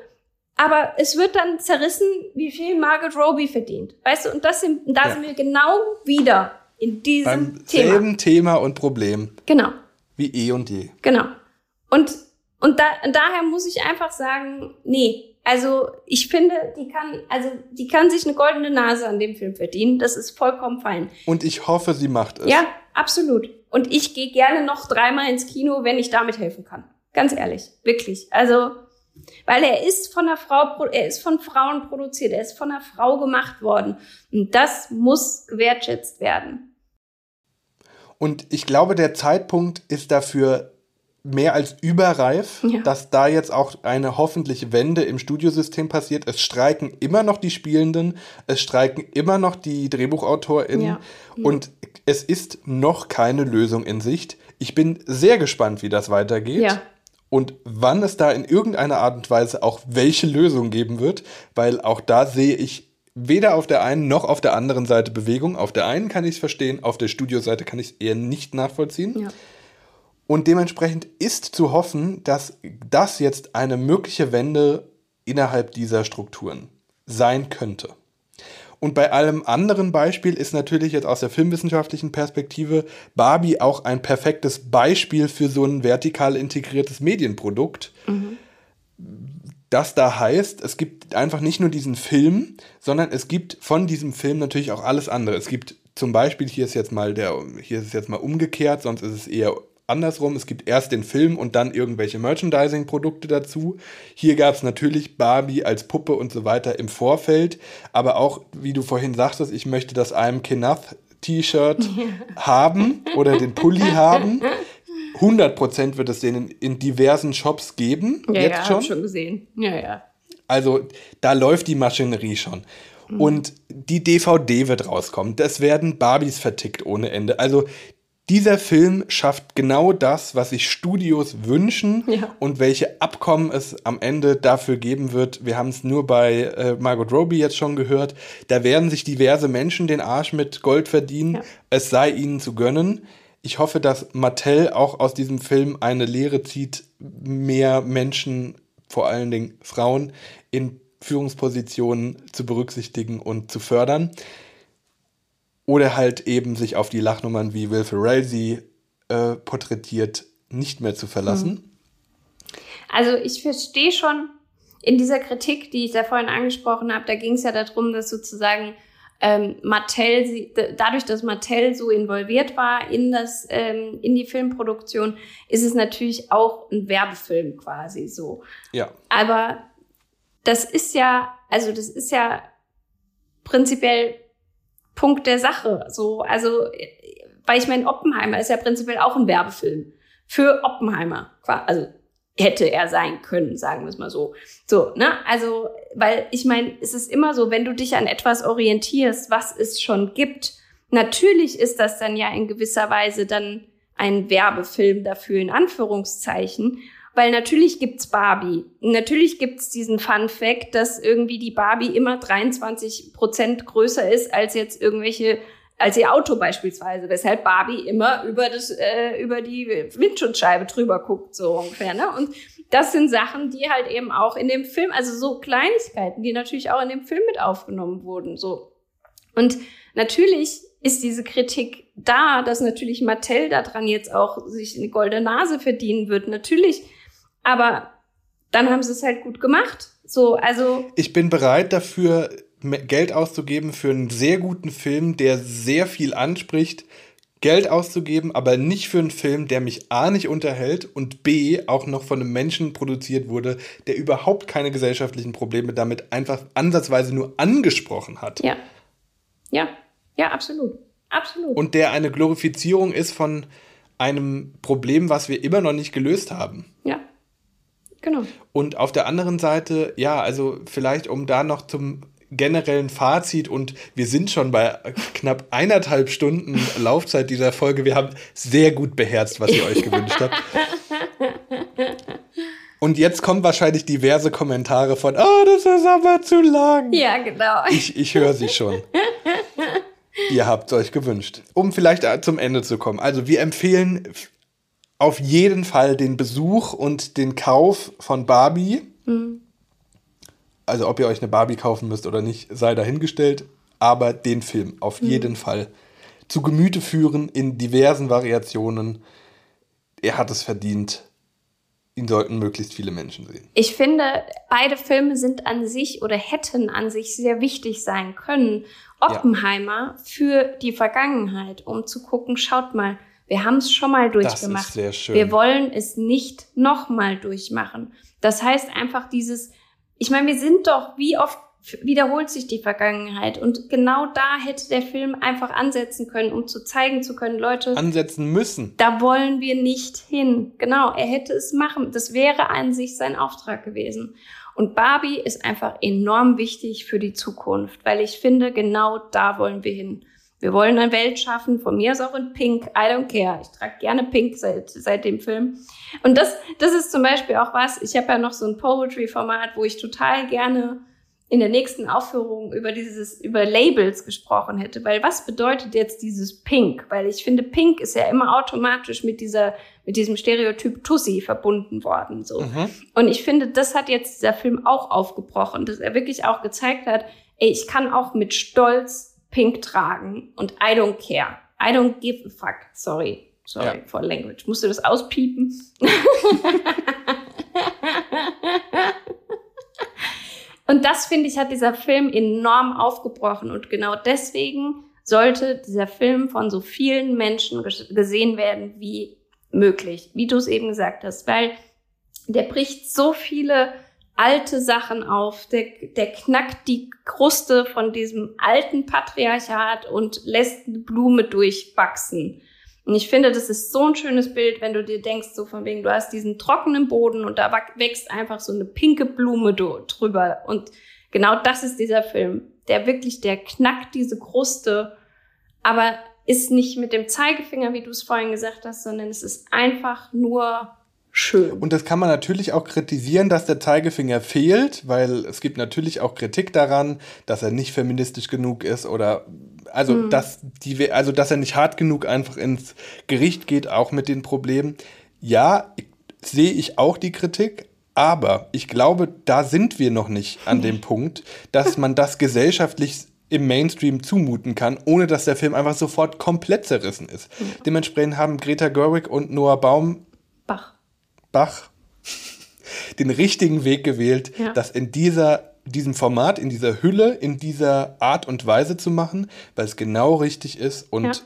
Aber es wird dann zerrissen, wie viel Margaret Robbie verdient. Weißt du, und das sind, da ja. sind wir genau wieder in diesem Beim Thema. selben Thema und Problem. Genau. Wie eh und je. Genau. Und, und da, daher muss ich einfach sagen, nee, also ich finde, die kann, also die kann sich eine goldene Nase an dem Film verdienen. Das ist vollkommen fein. Und ich hoffe, sie macht es. Ja, absolut. Und ich gehe gerne noch dreimal ins Kino, wenn ich damit helfen kann. Ganz ehrlich, wirklich. Also weil er ist von einer Frau, er ist von Frauen produziert, er ist von einer Frau gemacht worden. Und das muss gewertschätzt werden. Und ich glaube, der Zeitpunkt ist dafür mehr als überreif, ja. dass da jetzt auch eine hoffentlich Wende im Studiosystem passiert. Es streiken immer noch die Spielenden, es streiken immer noch die DrehbuchautorInnen ja. und es ist noch keine Lösung in Sicht. Ich bin sehr gespannt, wie das weitergeht. Ja und wann es da in irgendeiner Art und Weise auch welche Lösung geben wird, weil auch da sehe ich weder auf der einen noch auf der anderen Seite Bewegung. Auf der einen kann ich es verstehen, auf der Studioseite kann ich es eher nicht nachvollziehen. Und dementsprechend ist zu hoffen, dass das jetzt eine mögliche Wende innerhalb dieser Strukturen sein könnte. Und bei allem anderen Beispiel ist natürlich jetzt aus der filmwissenschaftlichen Perspektive Barbie auch ein perfektes Beispiel für so ein vertikal integriertes Medienprodukt. Mhm. Das da heißt, es gibt einfach nicht nur diesen Film, sondern es gibt von diesem Film natürlich auch alles andere. Es gibt zum Beispiel, hier ist jetzt mal der, hier ist es jetzt mal umgekehrt, sonst ist es eher andersrum. Es gibt erst den Film und dann irgendwelche Merchandising-Produkte dazu. Hier gab es natürlich Barbie als Puppe und so weiter im Vorfeld. Aber auch, wie du vorhin sagtest, ich möchte das I'm Kenneth T-Shirt haben oder den Pulli *laughs* haben. 100% wird es den in, in diversen Shops geben. Ja, jetzt ja, schon. schon gesehen. Ja, ja. Also da läuft die Maschinerie schon. Mhm. Und die DVD wird rauskommen. Das werden Barbies vertickt ohne Ende. Also dieser Film schafft genau das, was sich Studios wünschen ja. und welche Abkommen es am Ende dafür geben wird. Wir haben es nur bei äh, Margot Robbie jetzt schon gehört. Da werden sich diverse Menschen den Arsch mit Gold verdienen. Ja. Es sei ihnen zu gönnen. Ich hoffe, dass Mattel auch aus diesem Film eine Lehre zieht, mehr Menschen, vor allen Dingen Frauen, in Führungspositionen zu berücksichtigen und zu fördern. Oder halt eben sich auf die Lachnummern, wie Will Ferrell sie äh, porträtiert, nicht mehr zu verlassen. Hm. Also ich verstehe schon in dieser Kritik, die ich da vorhin angesprochen habe, da ging es ja darum, dass sozusagen ähm, Mattel, sie, dadurch, dass Mattel so involviert war in das, ähm, in die Filmproduktion, ist es natürlich auch ein Werbefilm quasi so. Ja. Aber das ist ja, also das ist ja prinzipiell Punkt der Sache. So, also, weil ich meine, Oppenheimer ist ja prinzipiell auch ein Werbefilm für Oppenheimer. Also hätte er sein können, sagen wir es mal so. So, ne? Also, weil ich meine, es ist immer so, wenn du dich an etwas orientierst, was es schon gibt, natürlich ist das dann ja in gewisser Weise dann ein Werbefilm dafür, in Anführungszeichen. Weil natürlich gibt's Barbie. Natürlich gibt's diesen Fun Fact, dass irgendwie die Barbie immer 23 Prozent größer ist als jetzt irgendwelche als ihr Auto beispielsweise, weshalb Barbie immer über das äh, über die Windschutzscheibe drüber guckt so ungefähr, ne? Und das sind Sachen, die halt eben auch in dem Film, also so Kleinigkeiten, die natürlich auch in dem Film mit aufgenommen wurden, so. Und natürlich ist diese Kritik da, dass natürlich Mattel daran jetzt auch sich eine goldene Nase verdienen wird, natürlich. Aber dann haben sie es halt gut gemacht. So, also. Ich bin bereit dafür, Geld auszugeben für einen sehr guten Film, der sehr viel anspricht, Geld auszugeben, aber nicht für einen Film, der mich A nicht unterhält und B auch noch von einem Menschen produziert wurde, der überhaupt keine gesellschaftlichen Probleme damit einfach ansatzweise nur angesprochen hat. Ja. Ja, ja, absolut. Absolut. Und der eine Glorifizierung ist von einem Problem, was wir immer noch nicht gelöst haben. Ja. Genau. Und auf der anderen Seite, ja, also vielleicht um da noch zum generellen Fazit und wir sind schon bei knapp eineinhalb Stunden Laufzeit dieser Folge. Wir haben sehr gut beherzt, was ihr euch gewünscht habt. Und jetzt kommen wahrscheinlich diverse Kommentare von, oh, das ist aber zu lang. Ja, genau. Ich, ich höre sie schon. ihr habt es euch gewünscht. Um vielleicht zum Ende zu kommen. Also wir empfehlen auf jeden Fall den Besuch und den Kauf von Barbie. Mhm also ob ihr euch eine Barbie kaufen müsst oder nicht, sei dahingestellt. Aber den Film auf mhm. jeden Fall zu Gemüte führen in diversen Variationen. Er hat es verdient. Ihn sollten möglichst viele Menschen sehen. Ich finde, beide Filme sind an sich oder hätten an sich sehr wichtig sein können. Oppenheimer ja. für die Vergangenheit, um zu gucken, schaut mal, wir haben es schon mal durchgemacht. Das ist sehr schön. Wir wollen es nicht nochmal durchmachen. Das heißt einfach dieses, ich meine, wir sind doch, wie oft wiederholt sich die Vergangenheit. Und genau da hätte der Film einfach ansetzen können, um zu zeigen zu können, Leute. Ansetzen müssen. Da wollen wir nicht hin. Genau, er hätte es machen. Das wäre an sich sein Auftrag gewesen. Und Barbie ist einfach enorm wichtig für die Zukunft, weil ich finde, genau da wollen wir hin. Wir wollen eine Welt schaffen, von mir ist auch in Pink, I don't care. Ich trage gerne Pink seit, seit dem Film. Und das, das ist zum Beispiel auch was, ich habe ja noch so ein Poetry-Format, wo ich total gerne in der nächsten Aufführung über dieses, über Labels gesprochen hätte. Weil was bedeutet jetzt dieses Pink? Weil ich finde, Pink ist ja immer automatisch mit dieser, mit diesem Stereotyp Tussi verbunden worden, so. Mhm. Und ich finde, das hat jetzt dieser Film auch aufgebrochen, dass er wirklich auch gezeigt hat, ey, ich kann auch mit Stolz pink tragen und I don't care. I don't give a fuck. Sorry. Sorry ja. for language. Musst du das auspiepen? *laughs* und das, finde ich, hat dieser Film enorm aufgebrochen. Und genau deswegen sollte dieser Film von so vielen Menschen gesehen werden wie möglich, wie du es eben gesagt hast, weil der bricht so viele alte Sachen auf, der, der knackt die Kruste von diesem alten Patriarchat und lässt eine Blume durchwachsen. Und ich finde, das ist so ein schönes Bild, wenn du dir denkst, so von wegen, du hast diesen trockenen Boden und da wächst einfach so eine pinke Blume drüber. Und genau das ist dieser Film. Der wirklich, der knackt diese Kruste, aber ist nicht mit dem Zeigefinger, wie du es vorhin gesagt hast, sondern es ist einfach nur schön. Und das kann man natürlich auch kritisieren, dass der Zeigefinger fehlt, weil es gibt natürlich auch Kritik daran, dass er nicht feministisch genug ist oder also mhm. dass die also dass er nicht hart genug einfach ins Gericht geht, auch mit den Problemen. Ja, sehe ich auch die Kritik, aber ich glaube, da sind wir noch nicht an dem *laughs* Punkt, dass man das gesellschaftlich im Mainstream zumuten kann, ohne dass der Film einfach sofort komplett zerrissen ist. Ja. Dementsprechend haben Greta Gerwig und Noah Baum Bach. Bach den richtigen Weg gewählt, ja. das in dieser, diesem Format, in dieser Hülle, in dieser Art und Weise zu machen, weil es genau richtig ist und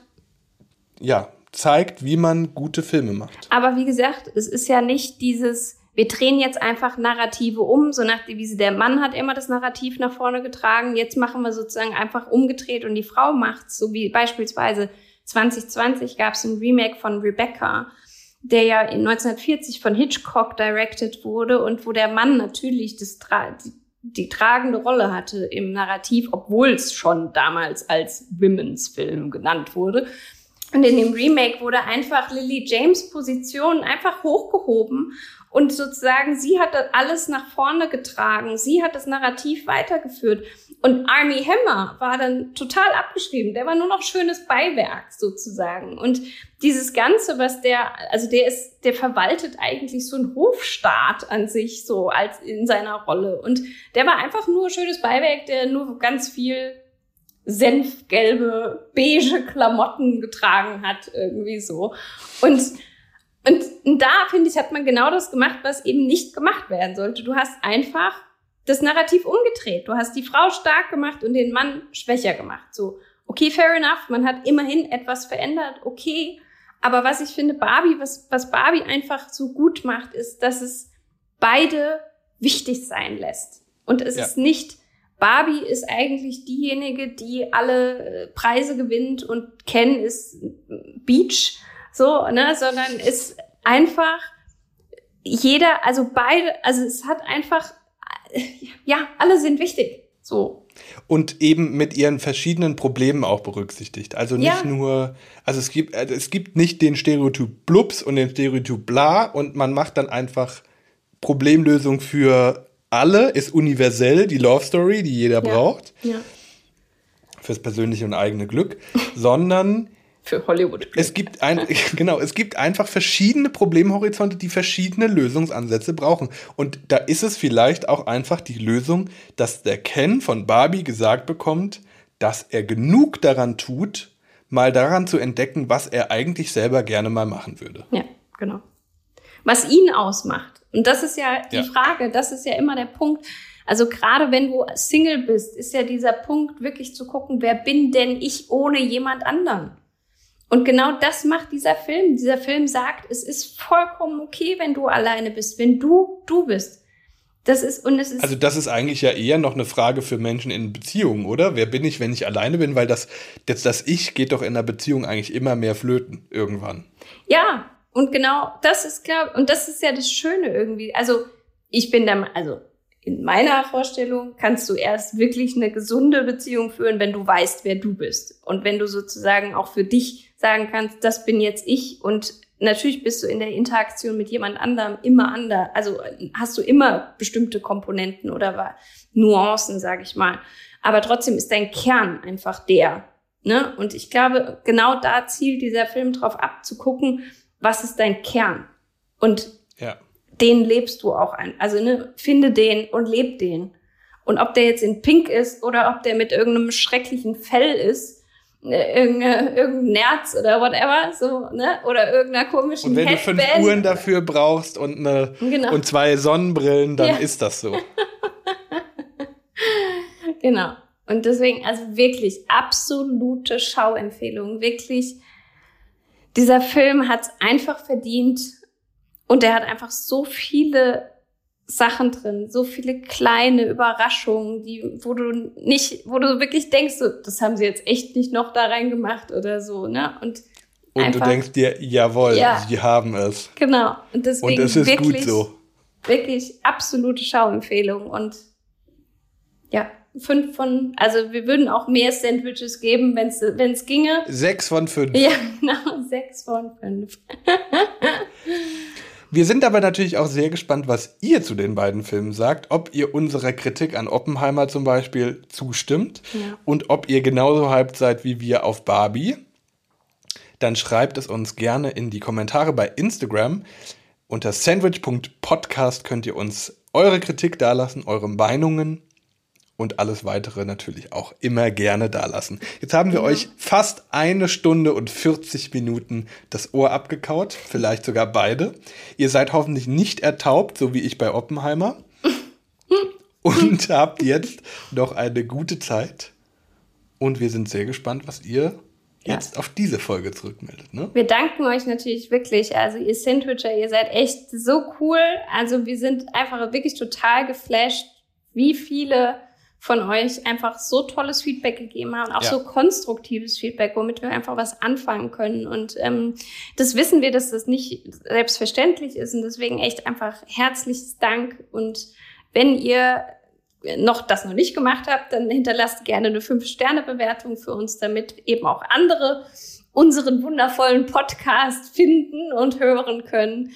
ja, ja zeigt, wie man gute Filme macht. Aber wie gesagt, es ist ja nicht dieses, wir drehen jetzt einfach Narrative um, so nach wie der Mann hat immer das Narrativ nach vorne getragen, jetzt machen wir sozusagen einfach umgedreht und die Frau macht's, so wie beispielsweise 2020 gab es ein Remake von Rebecca der ja in 1940 von Hitchcock directed wurde und wo der Mann natürlich das die, die tragende Rolle hatte im Narrativ, obwohl es schon damals als Women's Film genannt wurde. Und in dem Remake wurde einfach Lily James Position einfach hochgehoben und sozusagen sie hat das alles nach vorne getragen. Sie hat das Narrativ weitergeführt. und Army Hammer war dann total abgeschrieben. Der war nur noch schönes Beiwerk sozusagen. Und dieses Ganze, was der, also der ist, der verwaltet eigentlich so einen Hofstaat an sich so als in seiner Rolle. Und der war einfach nur schönes Beiwerk, der nur ganz viel senfgelbe, beige Klamotten getragen hat, irgendwie so. Und, und da, finde ich, hat man genau das gemacht, was eben nicht gemacht werden sollte. Du hast einfach das Narrativ umgedreht. Du hast die Frau stark gemacht und den Mann schwächer gemacht. So, okay, fair enough, man hat immerhin etwas verändert, okay. Aber was ich finde, Barbie, was, was Barbie einfach so gut macht, ist, dass es beide wichtig sein lässt. Und es ja. ist nicht, Barbie ist eigentlich diejenige, die alle äh, Preise gewinnt und Ken ist Beach, so, ne, sondern ist einfach jeder, also beide, also es hat einfach ja, alle sind wichtig. So. Und eben mit ihren verschiedenen Problemen auch berücksichtigt. Also nicht ja. nur, also es gibt, äh, es gibt nicht den Stereotyp Blups und den Stereotyp Bla und man macht dann einfach Problemlösung für alle, ist universell die Love Story, die jeder ja. braucht. Ja. Fürs persönliche und eigene Glück, *laughs* sondern für Hollywood. Es gibt ein, *laughs* genau, es gibt einfach verschiedene Problemhorizonte, die verschiedene Lösungsansätze brauchen. Und da ist es vielleicht auch einfach die Lösung, dass der Ken von Barbie gesagt bekommt, dass er genug daran tut, mal daran zu entdecken, was er eigentlich selber gerne mal machen würde. Ja, genau. Was ihn ausmacht. Und das ist ja die ja. Frage, das ist ja immer der Punkt. Also gerade wenn du Single bist, ist ja dieser Punkt wirklich zu gucken, wer bin denn ich ohne jemand anderen? Und genau das macht dieser Film. Dieser Film sagt, es ist vollkommen okay, wenn du alleine bist, wenn du du bist. Das ist und es ist Also das ist eigentlich ja eher noch eine Frage für Menschen in Beziehungen, oder? Wer bin ich, wenn ich alleine bin? Weil das das, das Ich geht doch in einer Beziehung eigentlich immer mehr flöten irgendwann. Ja, und genau das ist klar und das ist ja das Schöne irgendwie. Also ich bin da also in meiner Vorstellung kannst du erst wirklich eine gesunde Beziehung führen, wenn du weißt, wer du bist und wenn du sozusagen auch für dich sagen kannst, das bin jetzt ich und natürlich bist du in der Interaktion mit jemand anderem immer anders. Also hast du immer bestimmte Komponenten oder Nuancen, sage ich mal. Aber trotzdem ist dein Kern einfach der. Ne? Und ich glaube, genau da zielt dieser Film drauf ab, zu gucken, was ist dein Kern? Und ja. den lebst du auch ein. Also ne, finde den und leb den. Und ob der jetzt in Pink ist oder ob der mit irgendeinem schrecklichen Fell ist, irgendein, irgendein Nerz oder whatever, so, ne? Oder irgendeiner komischen Und wenn Headband. du fünf Uhren dafür brauchst und, eine, genau. und zwei Sonnenbrillen, dann ja. ist das so. *laughs* genau. Und deswegen, also wirklich absolute Schauempfehlung. Wirklich, dieser Film hat es einfach verdient. Und der hat einfach so viele Sachen drin, so viele kleine Überraschungen, die, wo du nicht, wo du wirklich denkst, so, das haben sie jetzt echt nicht noch da reingemacht oder so, ne? Und, und einfach, du denkst dir, jawohl, ja, sie haben es. Genau. Und deswegen und es ist wirklich, gut so. Wirklich absolute Schauempfehlung und ja, fünf von, also wir würden auch mehr Sandwiches geben, wenn es ginge. Sechs von fünf. Ja, *laughs* genau, sechs von fünf. *laughs* Wir sind aber natürlich auch sehr gespannt, was ihr zu den beiden Filmen sagt, ob ihr unserer Kritik an Oppenheimer zum Beispiel zustimmt ja. und ob ihr genauso hyped seid wie wir auf Barbie. Dann schreibt es uns gerne in die Kommentare bei Instagram. Unter sandwich.podcast könnt ihr uns eure Kritik dalassen, eure Meinungen und alles weitere natürlich auch immer gerne dalassen. Jetzt haben wir ja. euch fast eine Stunde und 40 Minuten das Ohr abgekaut, vielleicht sogar beide. Ihr seid hoffentlich nicht ertaubt, so wie ich bei Oppenheimer. *laughs* und habt jetzt noch eine gute Zeit. Und wir sind sehr gespannt, was ihr ja. jetzt auf diese Folge zurückmeldet. Ne? Wir danken euch natürlich wirklich. Also ihr Sandwicher, ihr seid echt so cool. Also wir sind einfach wirklich total geflasht, wie viele von euch einfach so tolles Feedback gegeben haben, auch ja. so konstruktives Feedback, womit wir einfach was anfangen können. Und ähm, das wissen wir, dass das nicht selbstverständlich ist. Und deswegen echt einfach herzliches Dank. Und wenn ihr noch das noch nicht gemacht habt, dann hinterlasst gerne eine 5-Sterne-Bewertung für uns, damit eben auch andere unseren wundervollen Podcast finden und hören können.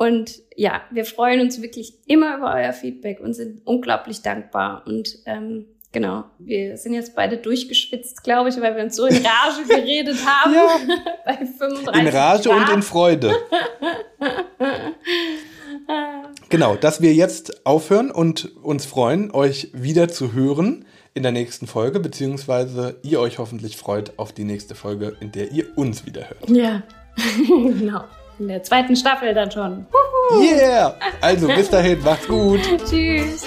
Und ja, wir freuen uns wirklich immer über euer Feedback und sind unglaublich dankbar. Und ähm, genau, wir sind jetzt beide durchgeschwitzt, glaube ich, weil wir uns so in Rage *laughs* geredet haben. Ja. *laughs* Bei 35 In Rage Grad. und in Freude. *laughs* Genau, dass wir jetzt aufhören und uns freuen, euch wieder zu hören in der nächsten Folge, beziehungsweise ihr euch hoffentlich freut auf die nächste Folge, in der ihr uns wieder hört. Ja, genau. In der zweiten Staffel dann schon. Yeah! Also bis dahin, macht's gut. *laughs* Tschüss.